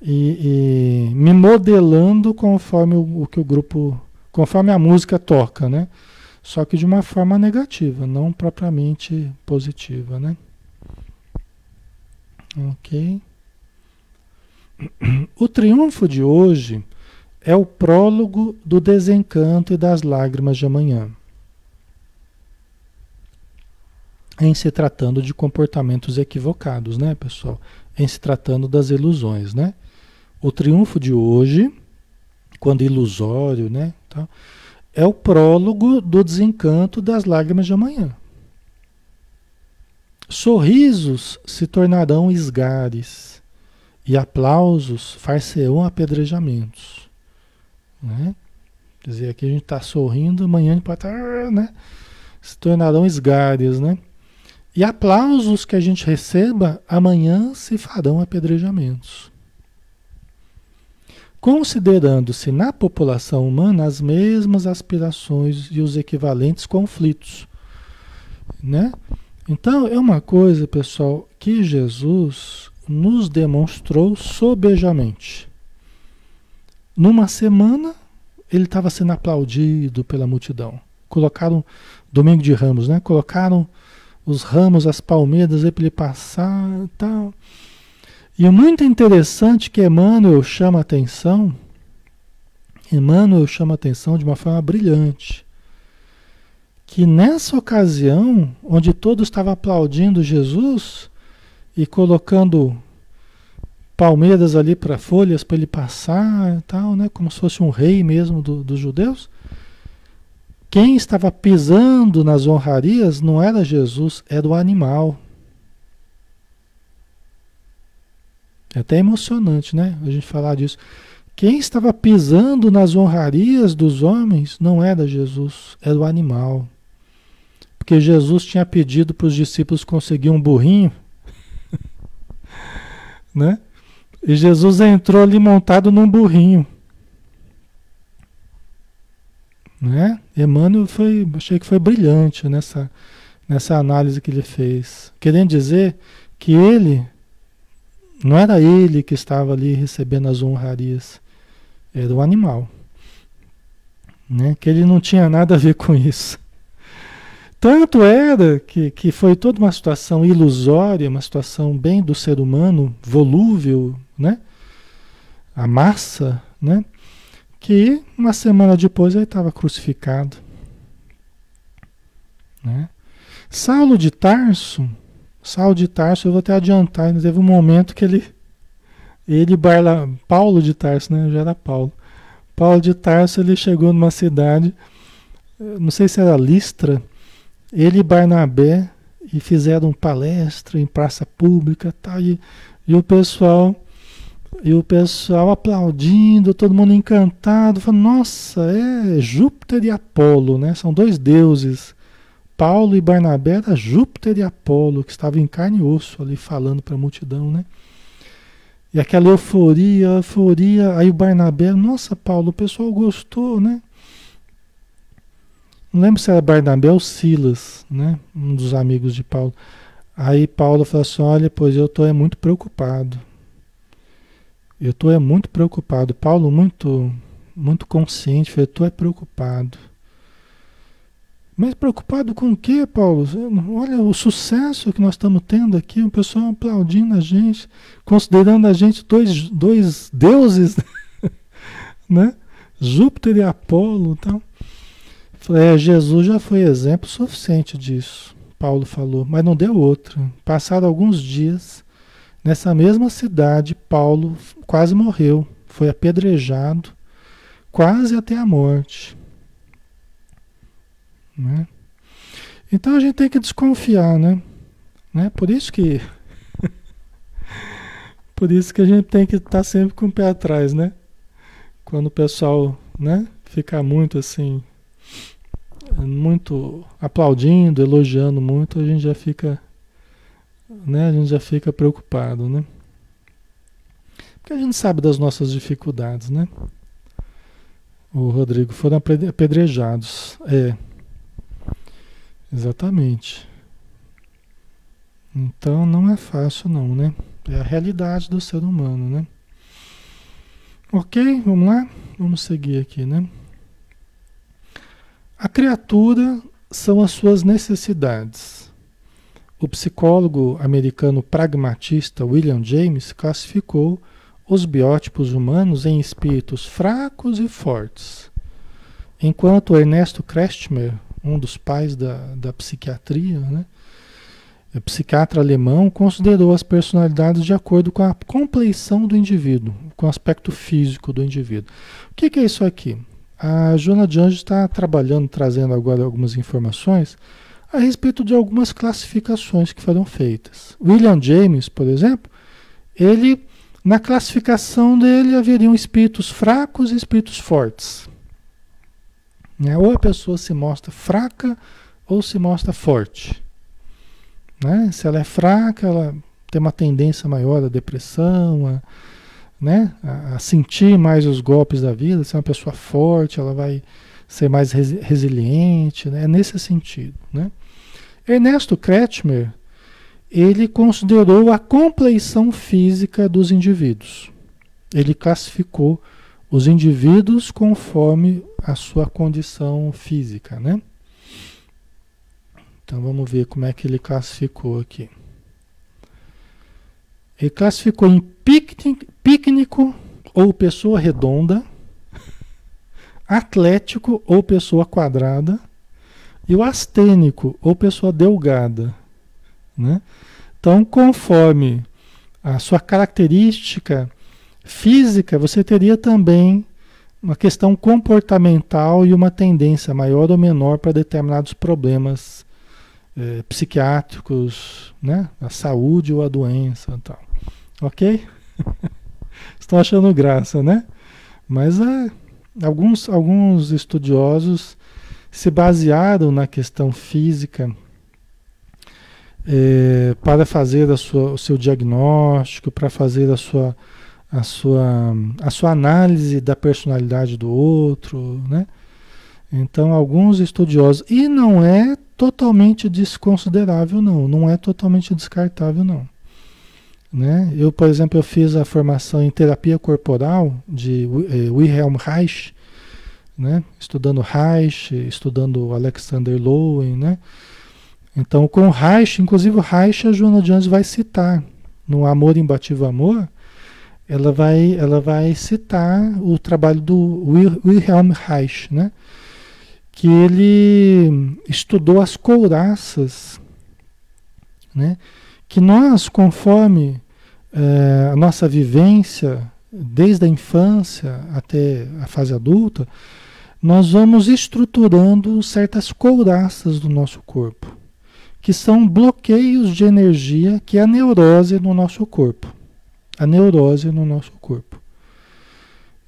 E, e me modelando conforme o, o, que o grupo, conforme a música toca, né? Só que de uma forma negativa, não propriamente positiva, né? Ok. O triunfo de hoje é o prólogo do desencanto e das lágrimas de amanhã. Em se tratando de comportamentos equivocados, né, pessoal? Em se tratando das ilusões, né? O triunfo de hoje, quando ilusório, né, tá, é o prólogo do desencanto das lágrimas de amanhã. Sorrisos se tornarão esgares e aplausos far-se-ão apedrejamentos. Né? Quer dizer, aqui a gente está sorrindo, amanhã a gente pode estar, né? Se tornarão esgares, né? E aplausos que a gente receba, amanhã se farão apedrejamentos. Considerando-se na população humana as mesmas aspirações e os equivalentes conflitos. Né? Então, é uma coisa, pessoal, que Jesus nos demonstrou sobejamente. Numa semana, ele estava sendo aplaudido pela multidão. Colocaram, domingo de ramos, né? Colocaram os ramos, as palmeiras aí para ele passar e tal. E o muito interessante que Emmanuel chama a atenção, Emmanuel chama a atenção de uma forma brilhante, que nessa ocasião, onde todos estavam aplaudindo Jesus e colocando palmeiras ali para folhas para ele passar e tal, né, como se fosse um rei mesmo do, dos judeus, quem estava pisando nas honrarias não era Jesus, era o animal. É até emocionante, né? A gente falar disso. Quem estava pisando nas honrarias dos homens não era Jesus, era o animal. Porque Jesus tinha pedido para os discípulos conseguir um burrinho. né? E Jesus entrou ali montado num burrinho. Né? Emmanuel foi, achei que foi brilhante nessa, nessa análise que ele fez. Querendo dizer que ele, não era ele que estava ali recebendo as honrarias, era o animal. Né? Que ele não tinha nada a ver com isso. Tanto era que, que foi toda uma situação ilusória, uma situação bem do ser humano, volúvel, né? A massa, né? Que uma semana depois ele estava crucificado. Né? Saulo de Tarso, Saulo de Tarso, eu vou até adiantar, teve um momento que ele, ele Barla, Paulo de Tarso, né? Já era Paulo. Paulo de Tarso, ele chegou numa cidade, não sei se era Listra, ele e Barnabé e fizeram palestra em praça pública tá, e, e o pessoal e o pessoal aplaudindo, todo mundo encantado, falando, nossa, é Júpiter e Apolo, né? São dois deuses. Paulo e Barnabé era Júpiter e Apolo, que estavam em carne e osso ali falando para a multidão, né? E aquela euforia, euforia, aí o Barnabé, nossa, Paulo, o pessoal gostou, né? Não lembro se era Barnabé ou Silas, né? Um dos amigos de Paulo. Aí Paulo falou assim: Olha, pois eu estou é muito preocupado. Eu estou é muito preocupado. Paulo, muito, muito consciente, falou: Tu é preocupado. Mas preocupado com o quê, Paulo? Olha o sucesso que nós estamos tendo aqui, o pessoal aplaudindo a gente, considerando a gente dois, dois deuses, né? Júpiter e Apolo, então. É, Jesus já foi exemplo suficiente disso, Paulo falou, mas não deu outro. Passaram alguns dias, nessa mesma cidade, Paulo quase morreu, foi apedrejado, quase até a morte. Né? Então a gente tem que desconfiar, né? né? Por isso que por isso que a gente tem que estar tá sempre com o pé atrás, né? Quando o pessoal, né, fica muito assim muito aplaudindo, elogiando muito, a gente já fica, né? A gente já fica preocupado, né? Porque a gente sabe das nossas dificuldades, né? O Rodrigo foram apedrejados, é. Exatamente. Então não é fácil não, né? É a realidade do ser humano, né? Ok, vamos lá? Vamos seguir aqui, né? A criatura são as suas necessidades. O psicólogo americano pragmatista William James classificou os biótipos humanos em espíritos fracos e fortes, enquanto Ernesto Krestmer, um dos pais da, da psiquiatria, né, o psiquiatra alemão, considerou as personalidades de acordo com a compleição do indivíduo, com o aspecto físico do indivíduo. O que, que é isso aqui? A Joana de Anjos está trabalhando, trazendo agora algumas informações a respeito de algumas classificações que foram feitas. William James, por exemplo, ele, na classificação dele, haveriam espíritos fracos e espíritos fortes. Né? Ou a pessoa se mostra fraca ou se mostra forte. Né? Se ela é fraca, ela tem uma tendência maior à depressão, a né, a, a, sentir mais os golpes da vida, ser uma pessoa forte, ela vai ser mais resi resiliente, né, é nesse sentido. Né. Ernesto Kretschmer, ele considerou a compleição física dos indivíduos. Ele classificou os indivíduos conforme a sua condição física, né? Então vamos ver como é que ele classificou aqui. Ele classificou em pícnico ou pessoa redonda, atlético ou pessoa quadrada, e o astênico ou pessoa delgada. Né? Então, conforme a sua característica física, você teria também uma questão comportamental e uma tendência maior ou menor para determinados problemas eh, psiquiátricos, né? a saúde ou a doença. Tal. Ok? Estão achando graça, né? Mas é, alguns, alguns estudiosos se basearam na questão física é, para fazer a sua, o seu diagnóstico, para fazer a sua, a, sua, a sua análise da personalidade do outro, né? Então, alguns estudiosos. E não é totalmente desconsiderável, não. Não é totalmente descartável, não. Né? Eu, por exemplo, eu fiz a formação em terapia corporal de eh, Wilhelm Reich, né? estudando Reich, estudando Alexander Lowen, né? Então, com Reich, inclusive o Reich, a Joana Jones vai citar no Amor Imbatível Amor, ela vai, ela vai citar o trabalho do Wilhelm Reich, né? que ele estudou as couraças, né? que nós, conforme é, a nossa vivência, desde a infância até a fase adulta, nós vamos estruturando certas couraças do nosso corpo que são bloqueios de energia, que é a neurose no nosso corpo. A neurose no nosso corpo.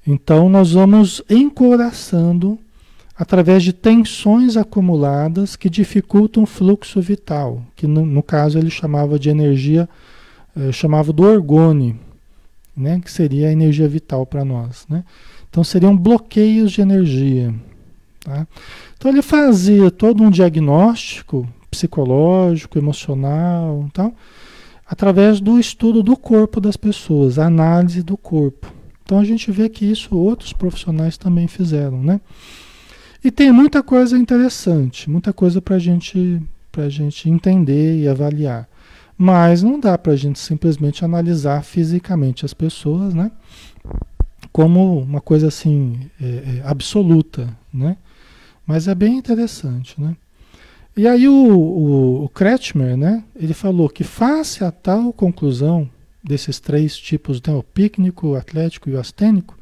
Então nós vamos encoraçando através de tensões acumuladas que dificultam o fluxo vital, que no, no caso ele chamava de energia, eh, chamava do orgone, né, que seria a energia vital para nós. Né? Então seriam bloqueios de energia. Tá? Então ele fazia todo um diagnóstico psicológico, emocional, tal, através do estudo do corpo das pessoas, a análise do corpo. Então a gente vê que isso outros profissionais também fizeram, né? E tem muita coisa interessante, muita coisa para gente, a gente entender e avaliar. Mas não dá para a gente simplesmente analisar fisicamente as pessoas, né? Como uma coisa assim é, é, absoluta, né? Mas é bem interessante, né? E aí o, o, o Kretschmer, né, ele falou que face a tal conclusão desses três tipos, né, o pícnico, o atlético e o astênico,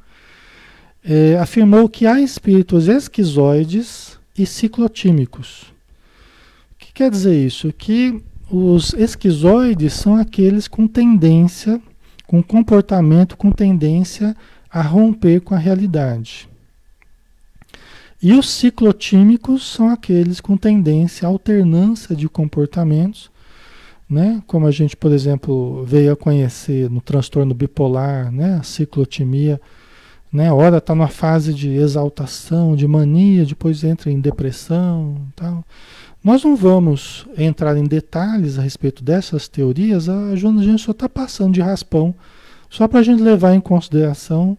é, afirmou que há espíritos esquizoides e ciclotímicos. O que quer dizer isso? Que os esquizoides são aqueles com tendência, com comportamento com tendência a romper com a realidade. E os ciclotímicos são aqueles com tendência à alternância de comportamentos, né? Como a gente, por exemplo, veio a conhecer no transtorno bipolar, né? A ciclotimia, né? Ora está numa fase de exaltação, de mania, depois entra em depressão, tal. Nós não vamos entrar em detalhes a respeito dessas teorias, a gente só está passando de raspão, só para a gente levar em consideração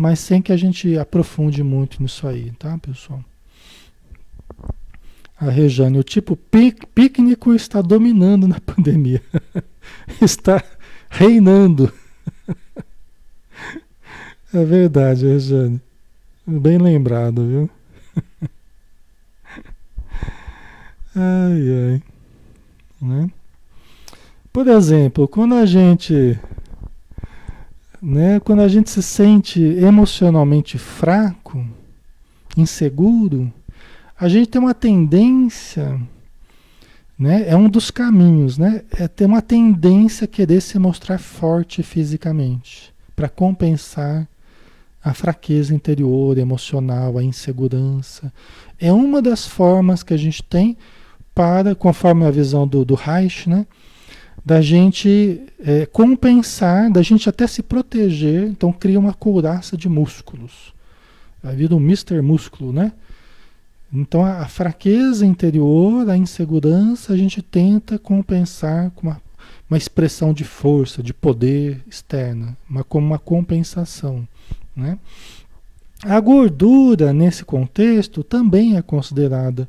mas sem que a gente aprofunde muito nisso aí, tá, pessoal? A Rejane, o tipo pícnico está dominando na pandemia. está reinando. é verdade, Rejane. Bem lembrado, viu? ai, ai. Né? Por exemplo, quando a gente né? Quando a gente se sente emocionalmente fraco, inseguro, a gente tem uma tendência, né? É um dos caminhos, né? É ter uma tendência a querer se mostrar forte fisicamente para compensar a fraqueza interior, emocional, a insegurança. É uma das formas que a gente tem para, conforme a visão do, do Reich, né? Da gente é, compensar, da gente até se proteger, então cria uma couraça de músculos. A vida um Mr. Músculo, né? Então a, a, fraqueza interior, a insegurança, a gente tenta compensar com uma, uma expressão de força, de poder externa, uma, como uma compensação, né? A gordura, nesse contexto, também é considerada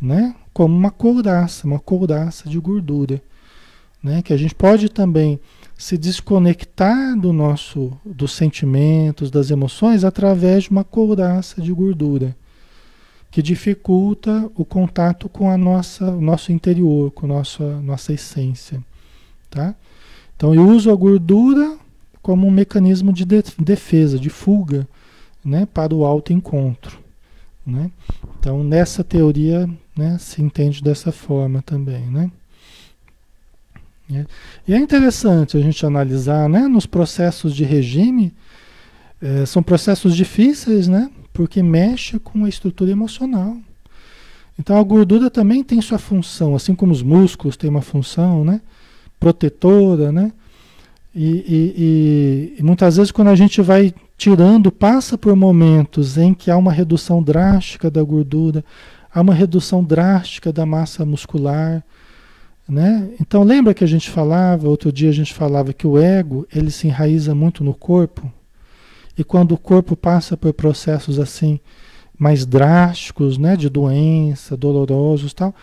né, como uma couraça, uma couraça de gordura né? Que a gente pode também se desconectar do nosso, dos sentimentos, das emoções através de uma couraça de gordura que dificulta o contato com a nossa, o nosso interior, com a nossa, nossa essência, tá? Então eu uso a gordura como um mecanismo de defesa, de fuga, né, para o autoencontro, né? Então nessa teoria, né, se entende dessa forma também, né? É. E é interessante a gente analisar, né, nos processos de regime, é, são processos difíceis, né, porque mexe com a estrutura emocional. Então a gordura também tem sua função, assim como os músculos têm uma função, né? Protetora, né? E, e, e muitas vezes quando a gente vai tirando, passa por momentos em que há uma redução drástica da gordura, há uma redução drástica da massa muscular, né? Então lembra que a gente falava, outro dia a gente falava que o ego, ele se enraiza muito no corpo, e quando o corpo passa por processos assim mais drásticos, né, de doença, dolorosos, tal,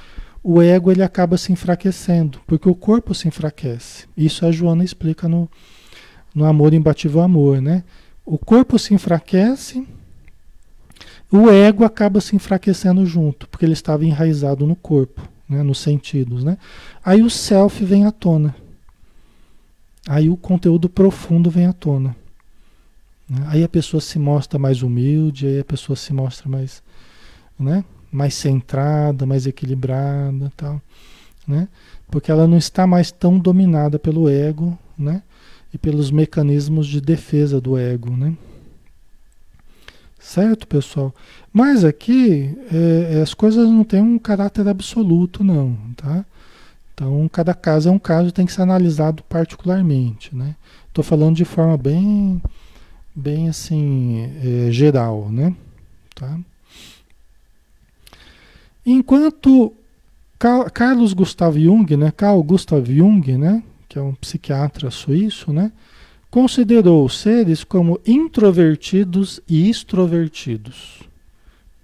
o ego ele acaba se enfraquecendo, porque o corpo se enfraquece. Isso a Joana explica no, no Amor Imbatível Amor, né? O corpo se enfraquece, o ego acaba se enfraquecendo junto, porque ele estava enraizado no corpo, né, nos sentidos, né? Aí o self vem à tona. Aí o conteúdo profundo vem à tona. Né? Aí a pessoa se mostra mais humilde, aí a pessoa se mostra mais, né? mais centrada, mais equilibrada, tal, né? Porque ela não está mais tão dominada pelo ego, né? E pelos mecanismos de defesa do ego, né? Certo, pessoal? Mas aqui é, as coisas não têm um caráter absoluto, não, tá? Então, cada caso é um caso, tem que ser analisado particularmente, né? Estou falando de forma bem bem assim, é, geral, né? Tá? Enquanto Carlos Gustav Jung, né, Carl Gustav Jung, né, que é um psiquiatra suíço, né, considerou os seres como introvertidos e extrovertidos,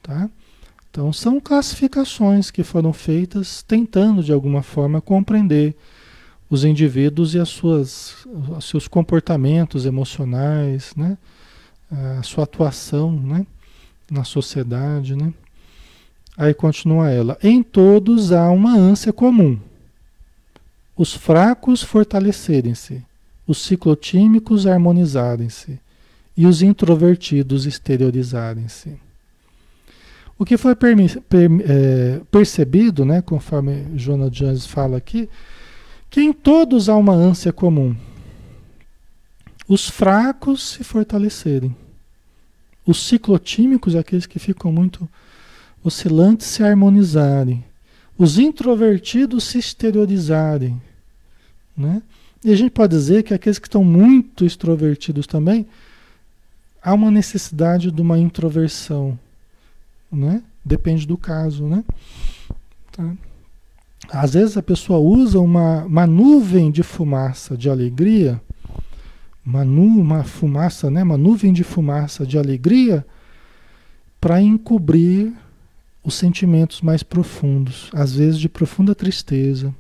tá? Então são classificações que foram feitas tentando de alguma forma compreender os indivíduos e as suas, os seus comportamentos emocionais, né? a sua atuação né? na sociedade. Né? Aí continua ela: em todos há uma ânsia comum. Os fracos fortalecerem-se, os ciclotímicos harmonizarem-se e os introvertidos exteriorizarem-se. O que foi per, é, percebido, né, conforme Jonah Jones fala aqui, que em todos há uma ânsia comum. Os fracos se fortalecerem. Os ciclotímicos, aqueles que ficam muito oscilantes, se harmonizarem. Os introvertidos se exteriorizarem. Né? E a gente pode dizer que aqueles que estão muito extrovertidos também, há uma necessidade de uma introversão. Né? Depende do caso. Né? Tá? Às vezes a pessoa usa uma, uma nuvem de fumaça de alegria, uma, nu, uma fumaça, né? uma nuvem de fumaça de alegria, para encobrir os sentimentos mais profundos, às vezes de profunda tristeza,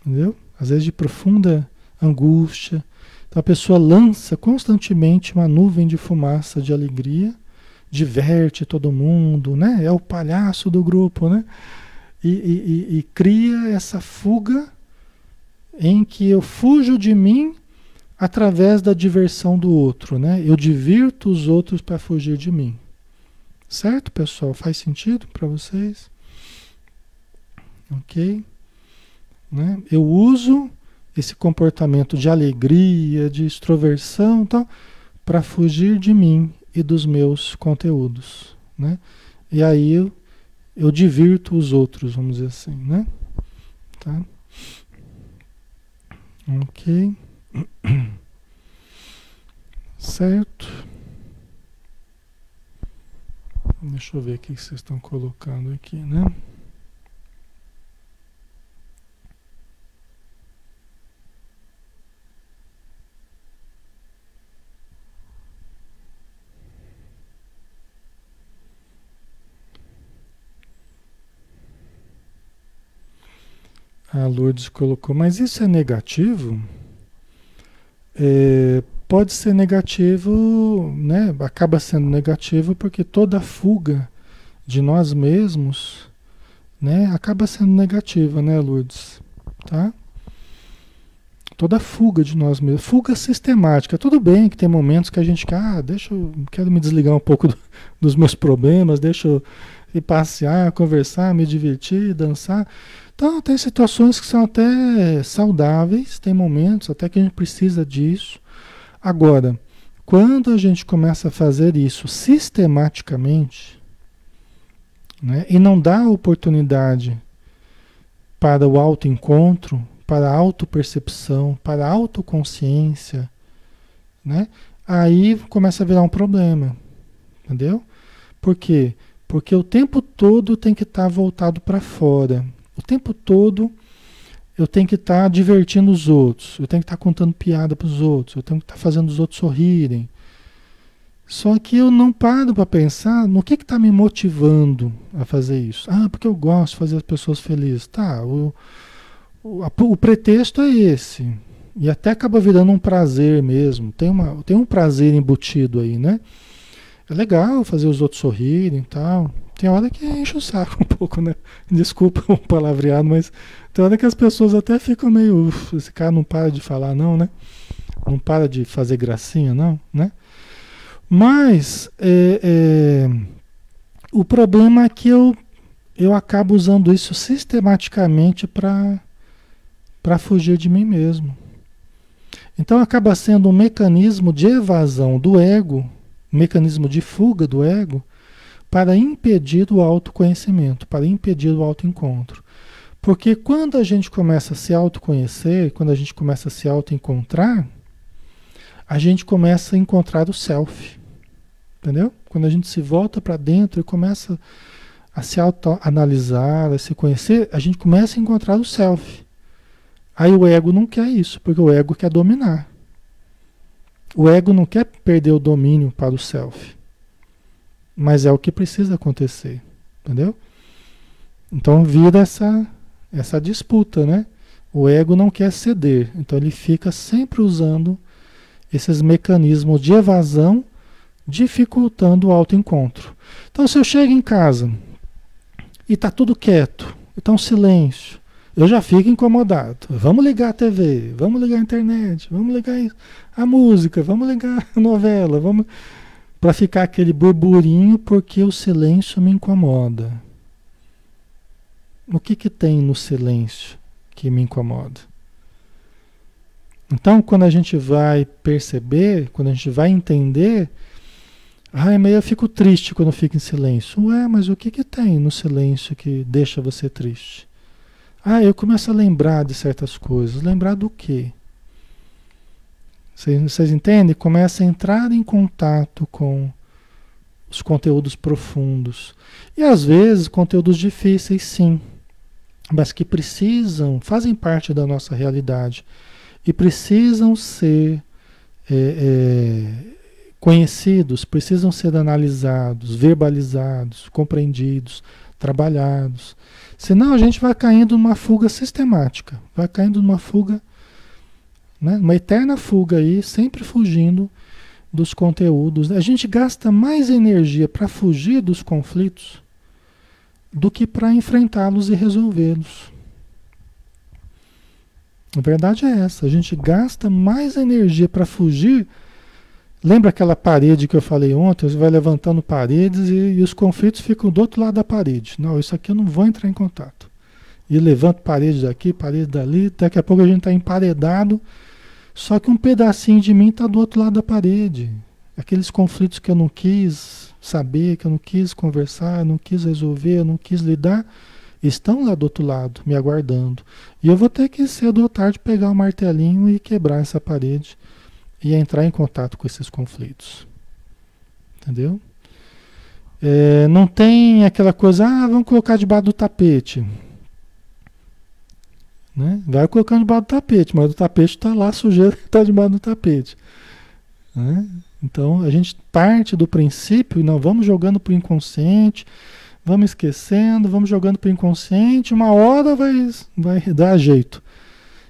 entendeu? Às vezes de profunda angústia. Então a pessoa lança constantemente uma nuvem de fumaça de alegria, diverte todo mundo, né? É o palhaço do grupo, né? e, e, e cria essa fuga em que eu fujo de mim através da diversão do outro, né? Eu divirto os outros para fugir de mim. Certo, pessoal? Faz sentido para vocês? Ok? Né? Eu uso esse comportamento de alegria, de extroversão, tal, para fugir de mim e dos meus conteúdos, né? E aí eu eu divirto os outros, vamos dizer assim, né? Tá? Ok. Certo. Deixa eu ver o que vocês estão colocando aqui, né? A Lourdes colocou, mas isso é negativo? É, pode ser negativo, né? Acaba sendo negativo porque toda fuga de nós mesmos, né? Acaba sendo negativa, né, Lourdes? Tá? Toda fuga de nós mesmos, fuga sistemática. Tudo bem que tem momentos que a gente quer, ah, deixa eu, quero me desligar um pouco do, dos meus problemas, deixa eu ir passear, conversar, me divertir, dançar. Então, tem situações que são até saudáveis, tem momentos até que a gente precisa disso. Agora, quando a gente começa a fazer isso sistematicamente, né? e não dá oportunidade para o autoencontro, para a autopercepção, para a autoconsciência, né? aí começa a virar um problema. Entendeu? Por quê? Porque o tempo todo tem que estar tá voltado para fora. O tempo todo eu tenho que estar tá divertindo os outros, eu tenho que estar tá contando piada para os outros, eu tenho que estar tá fazendo os outros sorrirem. Só que eu não paro para pensar no que está me motivando a fazer isso. Ah, porque eu gosto de fazer as pessoas felizes. Tá, o, o, o pretexto é esse. E até acaba virando um prazer mesmo. Tem, uma, tem um prazer embutido aí, né? É legal fazer os outros sorrirem e tal. Tem hora que enche o saco um pouco, né? Desculpa o palavreado, mas tem hora que as pessoas até ficam meio. Esse cara não para de falar, não, né? Não para de fazer gracinha, não, né? Mas é, é, o problema é que eu, eu acabo usando isso sistematicamente para fugir de mim mesmo. Então acaba sendo um mecanismo de evasão do ego, um mecanismo de fuga do ego, para impedir o autoconhecimento, para impedir o autoencontro. Porque quando a gente começa a se autoconhecer, quando a gente começa a se autoencontrar, a gente começa a encontrar o self. Entendeu? Quando a gente se volta para dentro e começa a se autoanalisar, a se conhecer, a gente começa a encontrar o self. Aí o ego não quer isso, porque o ego quer dominar. O ego não quer perder o domínio para o self. Mas é o que precisa acontecer. Entendeu? Então vira essa essa disputa, né? O ego não quer ceder, então ele fica sempre usando esses mecanismos de evasão, dificultando o autoencontro. Então, se eu chego em casa e está tudo quieto, está um silêncio, eu já fico incomodado. Vamos ligar a TV, vamos ligar a internet, vamos ligar a música, vamos ligar a novela, vamos para ficar aquele burburinho porque o silêncio me incomoda. O que, que tem no silêncio que me incomoda? Então, quando a gente vai perceber, quando a gente vai entender, ai, meio eu fico triste quando fico em silêncio. Ué, mas o que, que tem no silêncio que deixa você triste? Ah, eu começo a lembrar de certas coisas. Lembrar do quê? Vocês, entendem? Começa a entrar em contato com os conteúdos profundos. E às vezes conteúdos difíceis, sim mas que precisam, fazem parte da nossa realidade e precisam ser é, é, conhecidos, precisam ser analisados, verbalizados, compreendidos, trabalhados. Senão a gente vai caindo numa fuga sistemática, vai caindo numa fuga, né, uma eterna fuga aí, sempre fugindo dos conteúdos. A gente gasta mais energia para fugir dos conflitos do que para enfrentá-los e resolvê-los. A verdade é essa, a gente gasta mais energia para fugir. Lembra aquela parede que eu falei ontem? Você vai levantando paredes e, e, os conflitos ficam do outro lado da parede. Não, isso aqui eu não vou entrar em contato. E levanto paredes daqui, paredes dali, daqui a pouco a gente está emparedado, só que um pedacinho de mim está do outro lado da parede. Aqueles conflitos que eu não quis saber, que eu não quis conversar, não quis resolver, não quis lidar, estão lá do outro lado, me aguardando. E eu vou ter que cedo ou tarde pegar o martelinho e quebrar essa parede e entrar em contato com esses conflitos. Entendeu? É, não tem aquela coisa, ah, vamos colocar debaixo do tapete. Né? Vai colocando debaixo do tapete, mas o tapete está lá, sujeira está debaixo do tapete. Né? Então a gente parte do princípio não vamos jogando para o inconsciente, vamos esquecendo, vamos jogando para o inconsciente, uma hora vai, vai dar jeito.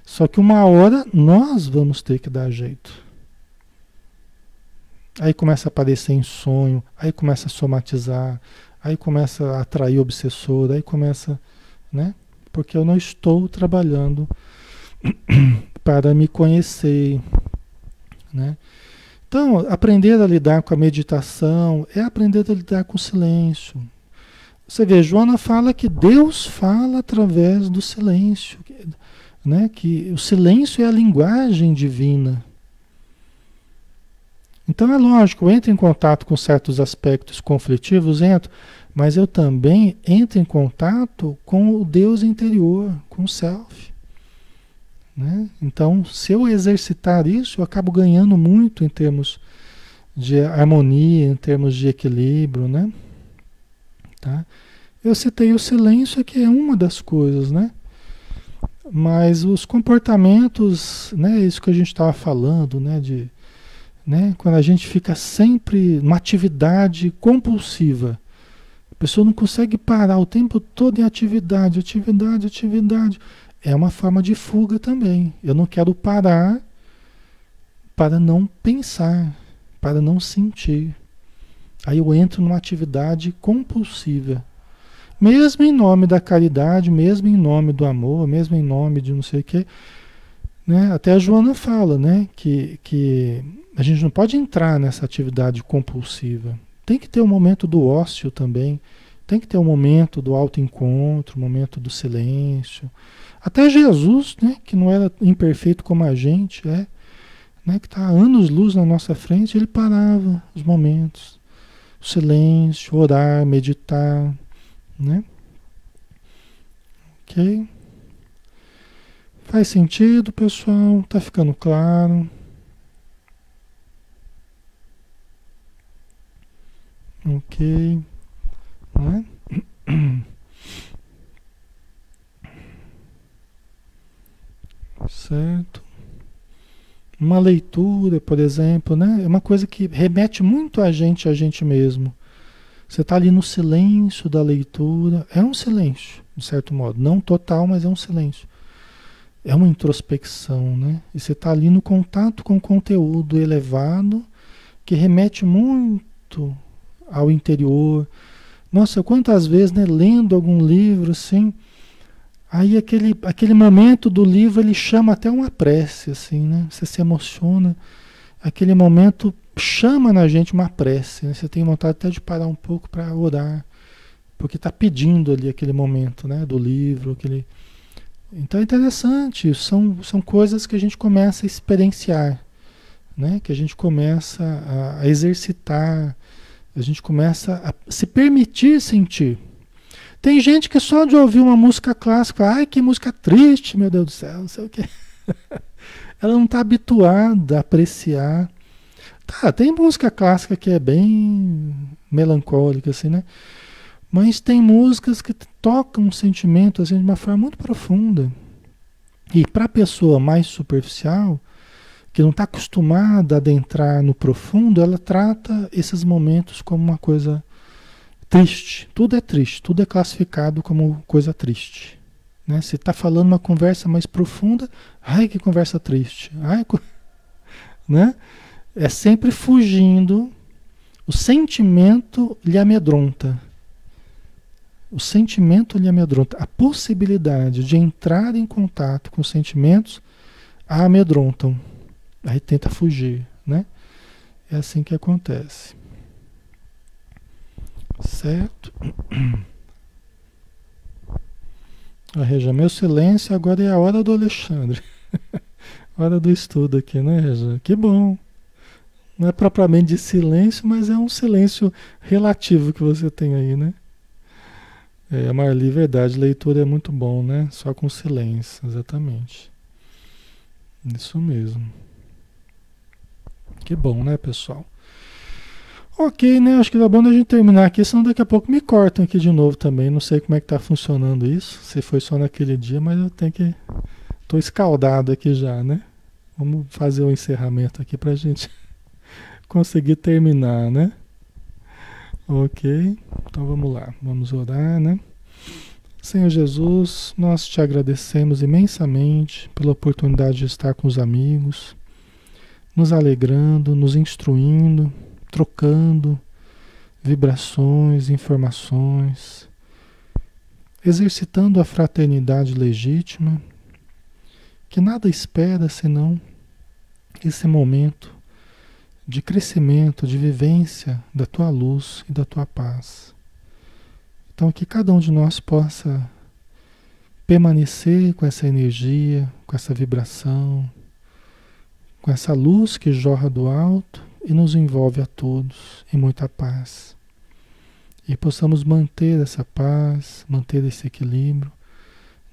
Só que uma hora nós vamos ter que dar jeito. Aí começa a aparecer em sonho, aí começa a somatizar, aí começa a atrair obsessor, aí começa, né? Porque eu não estou trabalhando para me conhecer, né? Então, aprender a lidar com a meditação é aprender a lidar com o silêncio. Você vê, Joana fala que Deus fala através do silêncio, né? que o silêncio é a linguagem divina. Então é lógico, eu entro em contato com certos aspectos conflitivos, entro, mas eu também entro em contato com o Deus interior, com o self. Né? Então, se eu exercitar isso, eu acabo ganhando muito em termos de harmonia, em termos de equilíbrio, né? Tá? Eu citei o silêncio, que é uma das coisas, né? Mas os comportamentos, né? Isso que a gente estava falando, né? De, né? Quando a gente fica sempre numa atividade compulsiva, a pessoa não consegue parar o tempo todo em atividade, atividade, atividade. É uma forma de fuga também. Eu não quero parar para não pensar, para não sentir. Aí eu entro numa atividade compulsiva. Mesmo em nome da caridade, mesmo em nome do amor, mesmo em nome de não sei o quê. Né? Até a Joana fala né? que, que a gente não pode entrar nessa atividade compulsiva. Tem que ter um momento do ócio também. Tem que ter um momento do autoencontro, um momento do silêncio. Até Jesus, né, que não era imperfeito como a gente é, né, que está anos luz na nossa frente, ele parava os momentos. O silêncio, orar, meditar, né? Ok? Faz sentido, pessoal? Tá ficando claro? Ok. Não é? Certo? Uma leitura, por exemplo, né? É uma coisa que remete muito a gente, a gente mesmo. Você está ali no silêncio da leitura. É um silêncio, de certo modo. Não total, mas é um silêncio. É uma introspecção, né? E você está ali no contato com conteúdo elevado que remete muito ao interior. Nossa, quantas vezes, né, lendo algum livro assim, Aí aquele, aquele momento do livro ele chama até uma prece, assim, né? Você se emociona. Aquele momento chama na gente uma prece. Né? Você tem vontade até de parar um pouco para orar, porque está pedindo ali aquele momento, né? Do livro, aquele. Então é interessante. São, são coisas que a gente começa a experienciar, né? Que a gente começa a, a exercitar, a gente começa a se permitir sentir. Tem gente que só de ouvir uma música clássica, ai que música triste, meu Deus do céu, não sei o que. Ela não está habituada a apreciar. Tá, tem música clássica que é bem melancólica, assim, né? Mas tem músicas que tocam um sentimento assim, de uma forma muito profunda. E para a pessoa mais superficial, que não está acostumada a adentrar no profundo, ela trata esses momentos como uma coisa triste. Tudo é triste, tudo é classificado como coisa triste. Né? Se está falando uma conversa mais profunda, ai que conversa triste. Ai, né? É sempre fugindo. O sentimento lhe amedronta. O sentimento lhe amedronta. A possibilidade de entrar em contato com os sentimentos a amedrontam. Aí tenta fugir, né? É assim que acontece. Certo? A Reja, meu silêncio agora é a hora do Alexandre. hora do estudo aqui, né, Reja? Que bom. Não é propriamente de silêncio, mas é um silêncio relativo que você tem aí, né? É, Marli, verdade, leitura é muito bom, né? Só com silêncio, exatamente. Isso mesmo. Que bom, né, pessoal? Ok, né? Acho que tá bom a gente terminar aqui, senão daqui a pouco me cortam aqui de novo também. Não sei como é que tá funcionando isso, se foi só naquele dia, mas eu tenho que. Tô escaldado aqui já, né? Vamos fazer o um encerramento aqui pra gente conseguir terminar, né? Ok, então vamos lá, vamos orar, né? Senhor Jesus, nós te agradecemos imensamente pela oportunidade de estar com os amigos, nos alegrando, nos instruindo trocando vibrações, informações, exercitando a fraternidade legítima, que nada espera senão esse momento de crescimento, de vivência da tua luz e da tua paz. Então, que cada um de nós possa permanecer com essa energia, com essa vibração, com essa luz que jorra do alto e nos envolve a todos em muita paz. E possamos manter essa paz, manter esse equilíbrio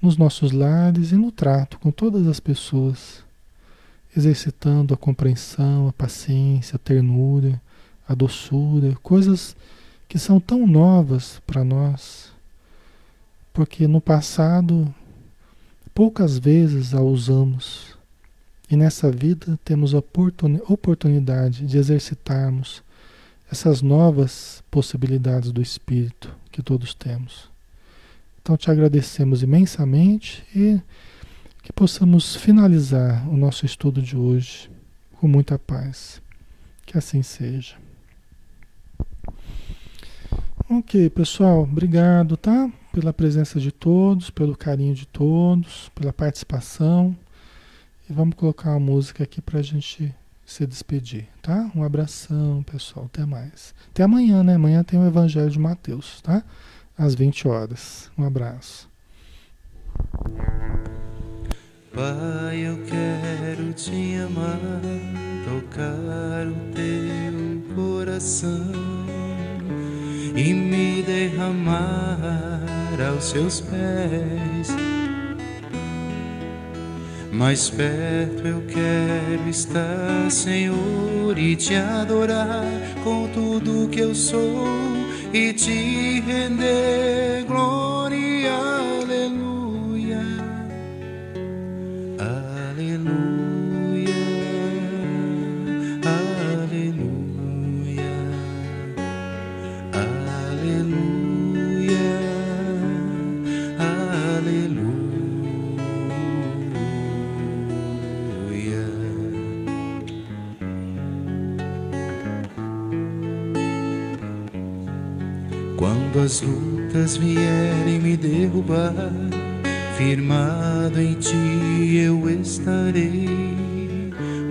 nos nossos lares e no trato com todas as pessoas, exercitando a compreensão, a paciência, a ternura, a doçura, coisas que são tão novas para nós, porque no passado poucas vezes a usamos e nessa vida temos a oportunidade de exercitarmos essas novas possibilidades do Espírito que todos temos. Então te agradecemos imensamente e que possamos finalizar o nosso estudo de hoje com muita paz. Que assim seja. Ok, pessoal, obrigado, tá? Pela presença de todos, pelo carinho de todos, pela participação. E vamos colocar uma música aqui para a gente se despedir, tá? Um abração, pessoal. Até mais. Até amanhã, né? Amanhã tem o Evangelho de Mateus, tá? Às 20 horas. Um abraço. Pai, eu quero te amar, tocar o teu coração e me derramar aos seus pés mais perto eu quero estar, Senhor, e te adorar com tudo que eu sou e te render glória, aleluia, aleluia, Quando as lutas vierem me derrubar, firmado em ti eu estarei,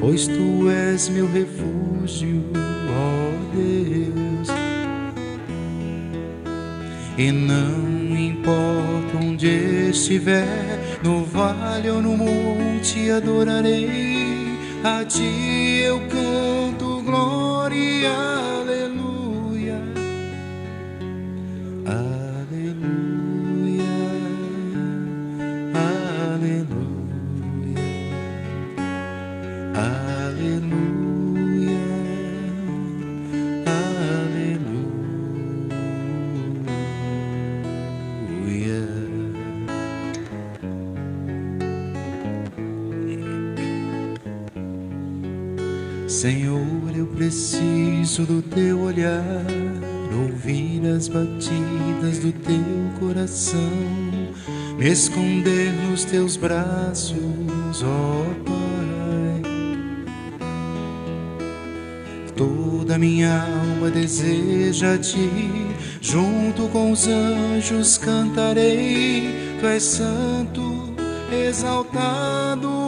pois tu és meu refúgio, ó Deus. E não importa onde estiver, no vale ou no monte adorarei, a ti esconder nos teus braços, ó Pai. Toda minha alma deseja te, junto com os anjos cantarei, tu és santo, exaltado,